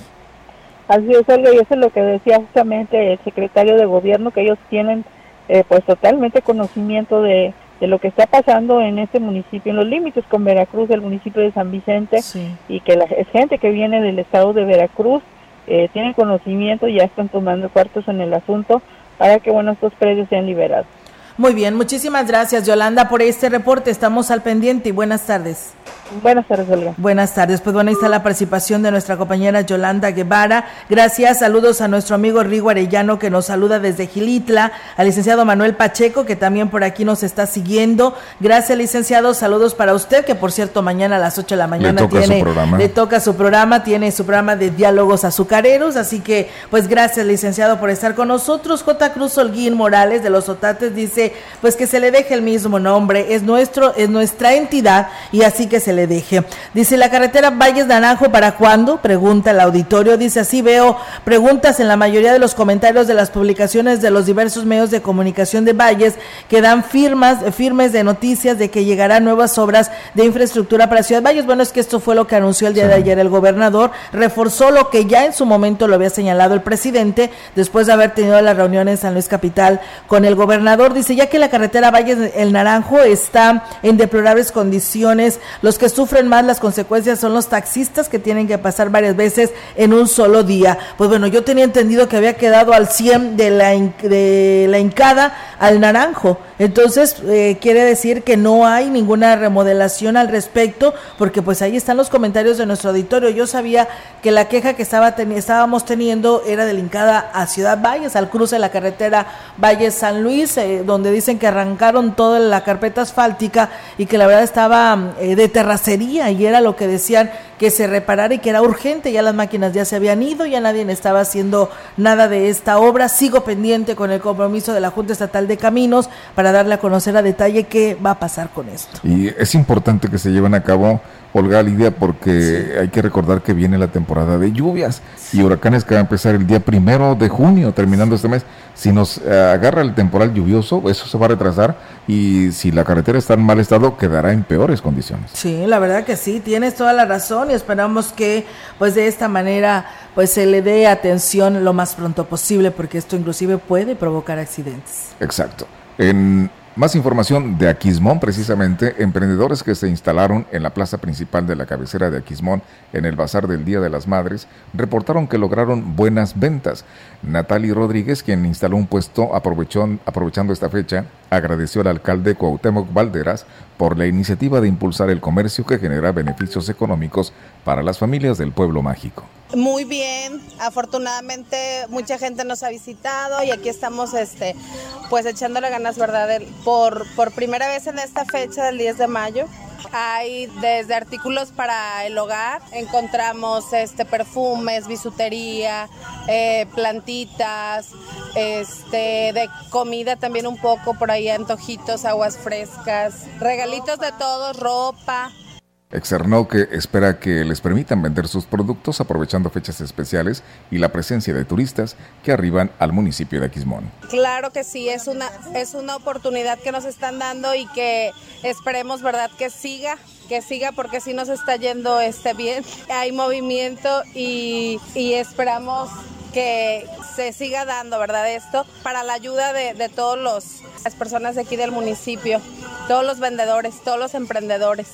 Así es, y eso es lo que decía justamente el secretario de gobierno, que ellos tienen eh, pues totalmente conocimiento de, lo que está pasando en este municipio, en los límites con Veracruz, el municipio de San Vicente, y que la gente que viene del estado de Veracruz eh, tienen conocimiento y ya están tomando cuartos en el asunto para que bueno estos predios sean liberados. Muy bien, muchísimas gracias Yolanda por este reporte. Estamos al pendiente y buenas tardes. Buenas tardes, Olga. Buenas tardes. Pues bueno, ahí está la participación de nuestra compañera Yolanda Guevara. Gracias. Saludos a nuestro amigo Rigo Arellano que nos saluda desde Gilitla, al licenciado Manuel Pacheco que también por aquí nos está siguiendo. Gracias, licenciado. Saludos para usted, que por cierto mañana a las 8 de la mañana le tiene le toca su programa, tiene su programa de diálogos azucareros, así que pues gracias, licenciado, por estar con nosotros. J. Cruz Holguín Morales de los Otates dice, pues que se le deje el mismo nombre, es nuestro es nuestra entidad y así que se le deje. Dice, ¿la carretera Valles Naranjo para cuándo? Pregunta el auditorio. Dice, así veo preguntas en la mayoría de los comentarios de las publicaciones de los diversos medios de comunicación de Valles que dan firmas, firmes de noticias de que llegarán nuevas obras de infraestructura para Ciudad Valles. Bueno, es que esto fue lo que anunció el día de ayer el gobernador. Reforzó lo que ya en su momento lo había señalado el presidente después de haber tenido la reunión en San Luis Capital con el gobernador. Dice, ya que la carretera Valles El Naranjo está en deplorables condiciones, los que sufren más las consecuencias son los taxistas que tienen que pasar varias veces en un solo día. Pues bueno, yo tenía entendido que había quedado al 100 de la, de la hincada al naranjo Entonces, eh, quiere decir que no hay ninguna remodelación al respecto, porque pues ahí están los comentarios de nuestro auditorio. Yo sabía que la queja que estaba estábamos teniendo era delincada a Ciudad Valles, al cruce de la carretera Valles-San Luis, eh, donde dicen que arrancaron toda la carpeta asfáltica y que la verdad estaba eh, de terracería y era lo que decían que se reparara y que era urgente, ya las máquinas ya se habían ido, ya nadie estaba haciendo nada de esta obra, sigo pendiente con el compromiso de la Junta Estatal de Caminos para darle a conocer a detalle qué va a pasar con esto. Y es importante que se lleven a cabo Olga Lidia, porque hay que recordar que viene la temporada de lluvias y huracanes que va a empezar el día primero de junio, terminando este mes. Si nos eh, agarra el temporal lluvioso, eso se va a retrasar y si la carretera está en mal estado, quedará en peores condiciones. Sí, la verdad que sí, tienes toda la razón y esperamos que pues de esta manera pues se le dé atención lo más pronto posible porque esto inclusive puede provocar accidentes. Exacto. En más información de Aquismón, precisamente, emprendedores que se instalaron en la plaza principal de la cabecera de Aquismón en el Bazar del Día de las Madres, reportaron que lograron buenas ventas. Natalie Rodríguez, quien instaló un puesto aprovechando esta fecha, agradeció al alcalde Cuauhtémoc Valderas por la iniciativa de impulsar el comercio que genera beneficios económicos para las familias del pueblo mágico. Muy bien, afortunadamente mucha gente nos ha visitado y aquí estamos este pues echándole ganas, ¿verdad? Por, por primera vez en esta fecha del 10 de mayo. Hay desde artículos para el hogar, encontramos este perfumes, bisutería, eh, plantitas, este de comida también un poco por ahí antojitos, aguas frescas, regalitos de todos, ropa, Externó que espera que les permitan vender sus productos aprovechando fechas especiales y la presencia de turistas que arriban al municipio de Aquismón. Claro que sí, es una, es una oportunidad que nos están dando y que esperemos, ¿verdad?, que siga, que siga porque sí nos está yendo este bien. Hay movimiento y, y esperamos que se siga dando, ¿verdad? Esto para la ayuda de, de todos los las personas de aquí del municipio, todos los vendedores, todos los emprendedores.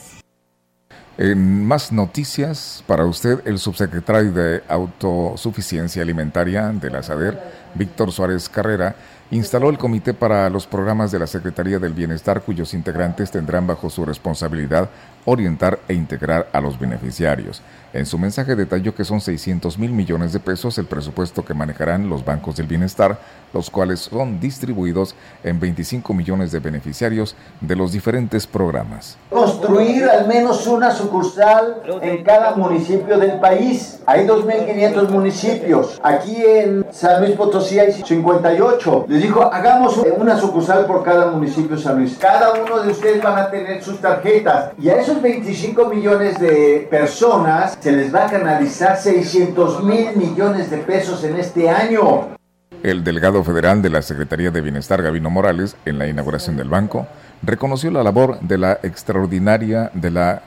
En más noticias para usted, el subsecretario de Autosuficiencia Alimentaria de la SADER, Víctor Suárez Carrera, instaló el comité para los programas de la Secretaría del Bienestar cuyos integrantes tendrán bajo su responsabilidad orientar e integrar a los beneficiarios. En su mensaje detalló que son 600 mil millones de pesos el presupuesto que manejarán los bancos del bienestar, los cuales son distribuidos en 25 millones de beneficiarios de los diferentes programas. Construir al menos una sucursal en cada municipio del país. Hay 2.500 municipios. Aquí en San Luis Potosí hay 58. Les dijo, hagamos una sucursal por cada municipio San Luis. Cada uno de ustedes van a tener sus tarjetas. Y a esos 25 millones de personas se les va a canalizar 600 mil millones de pesos en este año. El delegado federal de la Secretaría de Bienestar, Gabino Morales, en la inauguración del banco, reconoció la labor de la extraordinaria de la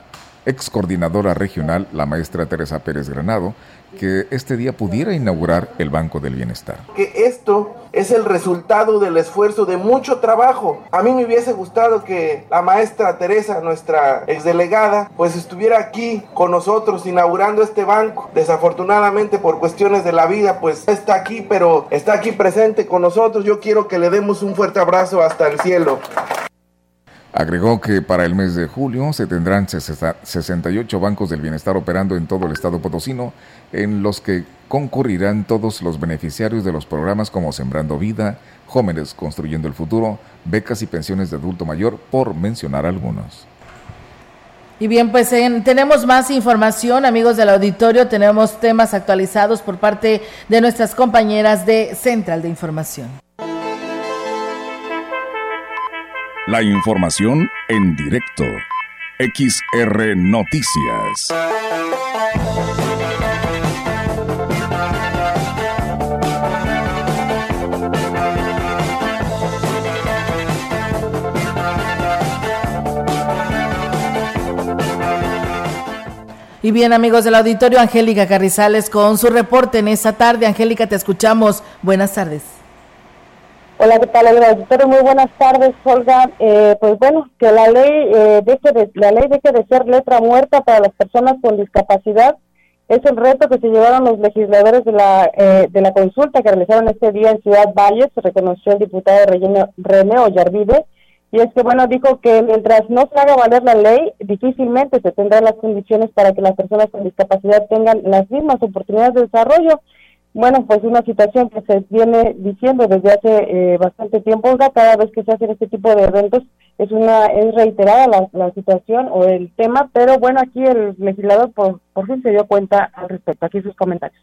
ex coordinadora regional, la maestra Teresa Pérez Granado, que este día pudiera inaugurar el Banco del Bienestar. Que esto es el resultado del esfuerzo de mucho trabajo. A mí me hubiese gustado que la maestra Teresa, nuestra exdelegada, pues estuviera aquí con nosotros inaugurando este banco. Desafortunadamente por cuestiones de la vida, pues está aquí, pero está aquí presente con nosotros. Yo quiero que le demos un fuerte abrazo hasta el cielo. Agregó que para el mes de julio se tendrán 68 bancos del bienestar operando en todo el estado potosino, en los que concurrirán todos los beneficiarios de los programas como Sembrando Vida, Jóvenes Construyendo el Futuro, becas y pensiones de adulto mayor, por mencionar algunos. Y bien, pues tenemos más información, amigos del auditorio, tenemos temas actualizados por parte de nuestras compañeras de Central de Información. La información en directo. XR Noticias. Y bien, amigos del auditorio, Angélica Carrizales con su reporte en esta tarde. Angélica, te escuchamos. Buenas tardes. Hola, ¿qué tal, auditorio? Muy buenas tardes, Olga. Eh, pues bueno, que la ley, eh, deje de, la ley deje de ser letra muerta para las personas con discapacidad es el reto que se llevaron los legisladores de la, eh, de la consulta que realizaron este día en Ciudad Valles, reconoció el diputado René Ollarvide, y es que, bueno, dijo que mientras no se haga valer la ley, difícilmente se tendrán las condiciones para que las personas con discapacidad tengan las mismas oportunidades de desarrollo. Bueno, pues una situación que se viene diciendo desde hace eh, bastante tiempo, cada vez que se hacen este tipo de eventos es una es reiterada la, la situación o el tema, pero bueno, aquí el legislador por, por fin se dio cuenta al respecto. Aquí sus comentarios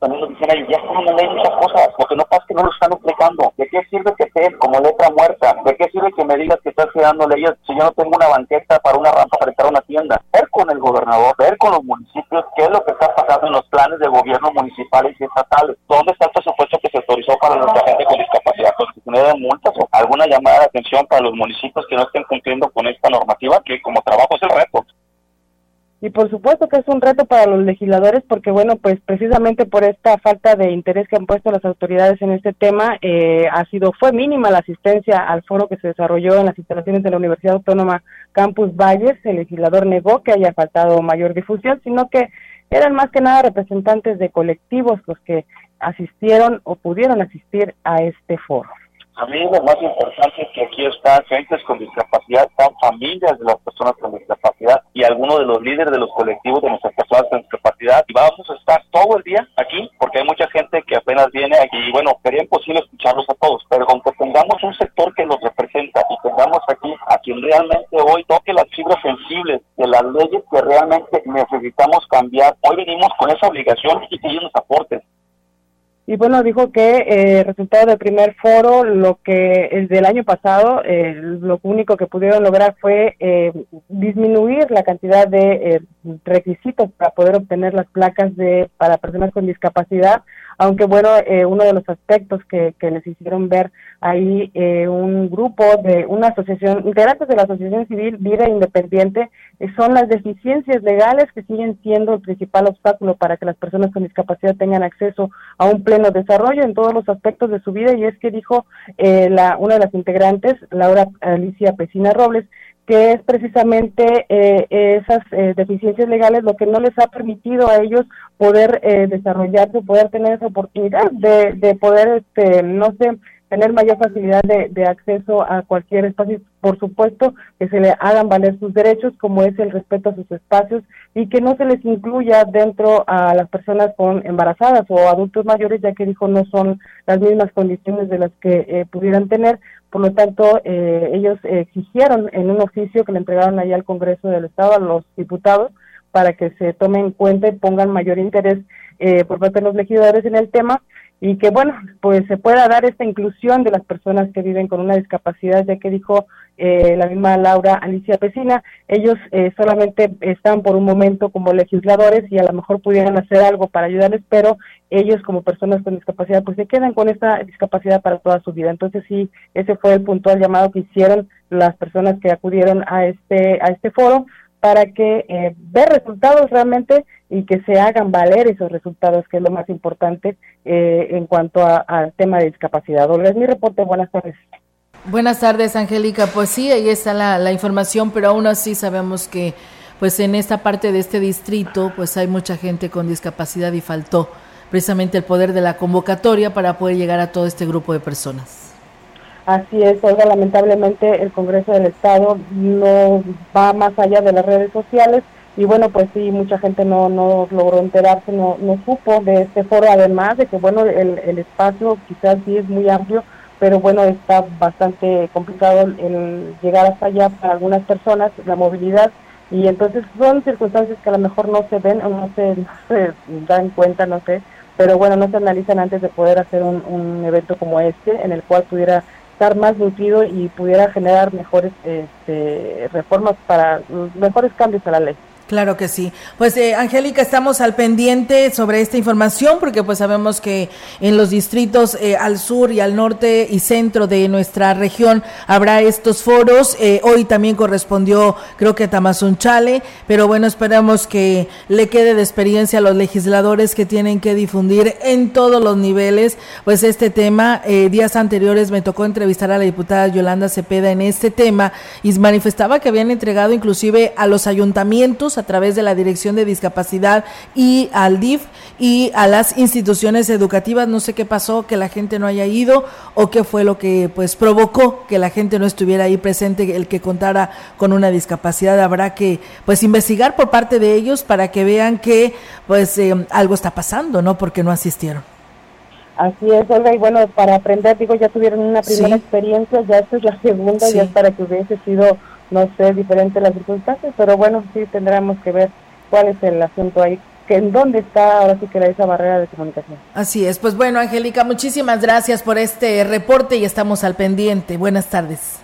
también lo dicen ahí, ya están en la ley muchas cosas, lo que no pasa es que no lo están explicando. ¿De qué sirve que esté como letra muerta? ¿De qué sirve que me digas que estás creando leyes si yo no tengo una banqueta para una rampa para entrar a una tienda? Ver con el gobernador, ver con los municipios qué es lo que está pasando en los planes de gobierno municipales y estatales. ¿Dónde está el presupuesto que se autorizó para nuestra gente con discapacidad? ¿Constitución de multas o alguna llamada de atención para los municipios que no estén cumpliendo con esta normativa? Que como trabajo es el reto. Y por supuesto que es un reto para los legisladores porque, bueno, pues precisamente por esta falta de interés que han puesto las autoridades en este tema, eh, ha sido, fue mínima la asistencia al foro que se desarrolló en las instalaciones de la Universidad Autónoma Campus Valles. El legislador negó que haya faltado mayor difusión, sino que eran más que nada representantes de colectivos los que asistieron o pudieron asistir a este foro. A mí lo más importante es que aquí están gentes con discapacidad, están familias de las personas con discapacidad y algunos de los líderes de los colectivos de nuestras personas con discapacidad. Y vamos a estar todo el día aquí porque hay mucha gente que apenas viene aquí. Y bueno, sería imposible escucharlos a todos, pero aunque tengamos un sector que los representa y tengamos aquí a quien realmente hoy toque las fibras sensibles de las leyes que realmente necesitamos cambiar, hoy venimos con esa obligación y que ellos nos aporten. Y bueno, dijo que eh, resultado del primer foro, lo que el del año pasado, eh, lo único que pudieron lograr fue eh, disminuir la cantidad de eh, requisitos para poder obtener las placas de para personas con discapacidad aunque bueno, eh, uno de los aspectos que, que les hicieron ver ahí eh, un grupo de una asociación, integrantes de la Asociación Civil Vida Independiente, eh, son las deficiencias legales que siguen siendo el principal obstáculo para que las personas con discapacidad tengan acceso a un pleno desarrollo en todos los aspectos de su vida. Y es que dijo la, una de las integrantes, Laura Alicia Pesina Robles, que es precisamente eh, esas eh, deficiencias legales lo que no les ha permitido a ellos poder eh, desarrollarse, poder tener esa oportunidad de, de poder, este, no sé, tener mayor facilidad de, acceso a cualquier espacio, por supuesto, que se le hagan valer sus derechos, como es el respeto a sus espacios, y que no se les incluya dentro a las personas con embarazadas o adultos mayores, ya que dijo no son las mismas condiciones de las que eh, pudieran tener. Por lo tanto, eh, ellos exigieron en un oficio que le entregaron allá al Congreso del Estado, a los diputados, para que se tomen en cuenta y pongan mayor interés eh, por parte de los legisladores en el tema y que bueno, pues se pueda dar esta inclusión de las personas que viven con una discapacidad, ya que dijo eh, la misma Laura Alicia Pesina, ellos eh, solamente están por un momento como legisladores y a lo mejor pudieran hacer algo para ayudarles, pero ellos como personas con discapacidad pues se quedan con esta discapacidad para toda su vida. Entonces sí, ese fue el puntual llamado que hicieron las personas que acudieron a este a este foro para que eh, ver resultados realmente y que se hagan valer esos resultados, que es lo más importante eh, en cuanto al tema de discapacidad. Olga, es mi reporte. Buenas tardes. Buenas tardes, Angélica. Pues sí, ahí está la, la, información, pero aún así sabemos que pues en esta parte de este distrito pues hay mucha gente con discapacidad y faltó precisamente el poder de la convocatoria para poder llegar a todo este grupo de personas. Así es, Olga, lamentablemente el Congreso del Estado no va más allá de las redes sociales y bueno, pues sí, mucha gente no, no logró enterarse, no, no supo de este foro, además de que bueno, el, el espacio quizás sí es muy amplio, pero bueno, está bastante complicado el llegar hasta allá para algunas personas, la movilidad, y entonces son circunstancias que a lo mejor no se ven o no se, dan cuenta, no sé, pero bueno, no se analizan antes de poder hacer un, un evento como este, en el cual pudiera estar más nutrido y pudiera generar mejores este, reformas para mejores cambios a la ley. Claro que sí. Pues eh, Angélica, estamos al pendiente sobre esta información porque pues sabemos que en los distritos eh, al sur y al norte y centro de nuestra región habrá estos foros. Eh, hoy también correspondió creo que a Tamazunchale, pero bueno, esperamos que le quede de experiencia a los legisladores que tienen que difundir en todos los niveles pues este tema. Eh, días anteriores me tocó entrevistar a la diputada Yolanda Cepeda en este tema y manifestaba que habían entregado inclusive a los ayuntamientos a través de la Dirección de Discapacidad y al DIF y a las instituciones educativas. No sé qué pasó, que la gente no haya ido o qué fue lo que pues provocó que la gente no estuviera ahí presente, el que contara con una discapacidad. Habrá que pues investigar por parte de ellos para que vean que pues eh, algo está pasando, ¿no? Porque no asistieron. Así es, Olga, y bueno, para aprender, digo, ya tuvieron una primera experiencia, ya esta es la segunda, ya es para que hubiese sido, no sé, diferente las circunstancias, pero bueno, sí tendremos que ver cuál es el asunto ahí que en dónde está ahora sí que era esa barrera de comunicación. Así es, pues bueno, Angélica, muchísimas gracias por este reporte y estamos al pendiente. Buenas tardes.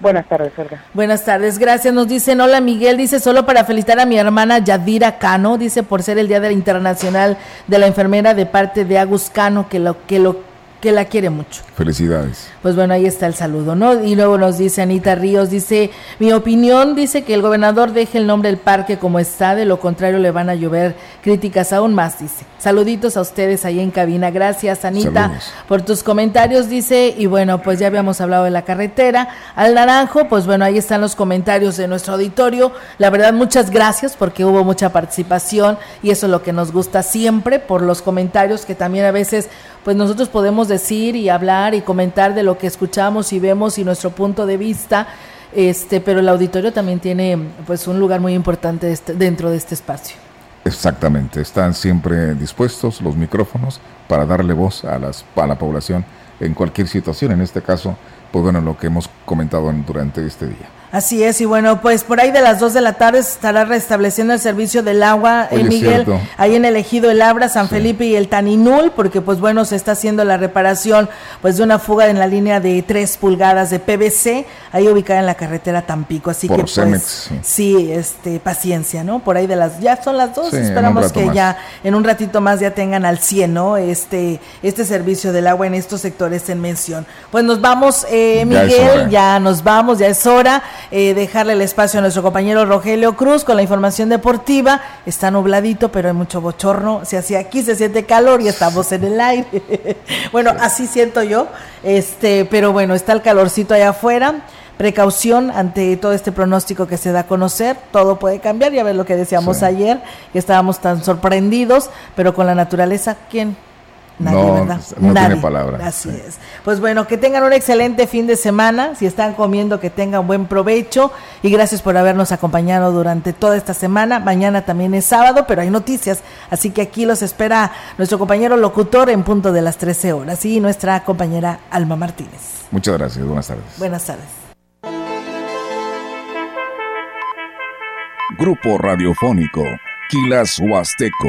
Buenas tardes, Olga. Buenas tardes, gracias. Nos dicen, hola Miguel, dice solo para felicitar a mi hermana Yadira Cano, dice por ser el Día del Internacional de la Enfermera de parte de Agus Cano, que lo, que lo que la quiere mucho. Felicidades. Pues bueno, ahí está el saludo, ¿no? Y luego nos dice Anita Ríos, dice, mi opinión dice que el gobernador deje el nombre del parque como está, de lo contrario le van a llover críticas aún más, dice. Saluditos a ustedes ahí en cabina. Gracias, Anita, por tus comentarios, dice. Y bueno, pues ya habíamos hablado de la carretera. Al Naranjo, pues bueno, ahí están los comentarios de nuestro auditorio. La verdad, muchas gracias porque hubo mucha participación y eso es lo que nos gusta siempre por los comentarios que también a veces pues nosotros podemos decir y hablar y comentar de lo que escuchamos y vemos y nuestro punto de vista, este, pero el auditorio también tiene pues un lugar muy importante este, dentro de este espacio. Exactamente, están siempre dispuestos los micrófonos para darle voz a, las, a la población en cualquier situación, en este caso, pues bueno, lo que hemos comentado durante este día. Así es, y bueno, pues por ahí de las 2 de la tarde se estará restableciendo el servicio del agua, en Miguel, ahí en el ejido El Abra, San Felipe y el Taninul, porque pues bueno, se está haciendo la reparación pues de una fuga en la línea de 3 pulgadas de PVC, ahí ubicada en la carretera Tampico, así que pues sí. este paciencia, ¿no? Por ahí de las ya son las 2, esperamos que ya en un ratito más ya tengan al 100, ¿no? Este este servicio del agua en estos sectores en mención. Pues nos vamos eh, Miguel, ya nos vamos, ya es hora. Eh, dejarle el espacio a nuestro compañero Rogelio Cruz con la información deportiva. Está nubladito, pero hay mucho bochorno. Se hacía aquí, se siente calor y estamos en el aire. bueno, así siento yo. Este, pero bueno, está el calorcito allá afuera precaución ante todo este pronóstico que se da a conocer. Todo puede cambiar, ya ves lo que decíamos ayer, que estábamos tan sorprendidos, pero con la naturaleza, ¿quién? Nadie, ¿verdad? No tiene palabra. Así es. Pues bueno, que tengan un excelente fin de semana. Si están comiendo, que tengan buen provecho. Y gracias por habernos acompañado durante toda esta semana. Mañana también es sábado, pero hay noticias. Así que aquí los espera nuestro compañero locutor en punto de las 13 horas y nuestra compañera Alma Martínez. Muchas gracias. Buenas tardes. Buenas tardes. Grupo Radiofónico, Quilas Huasteco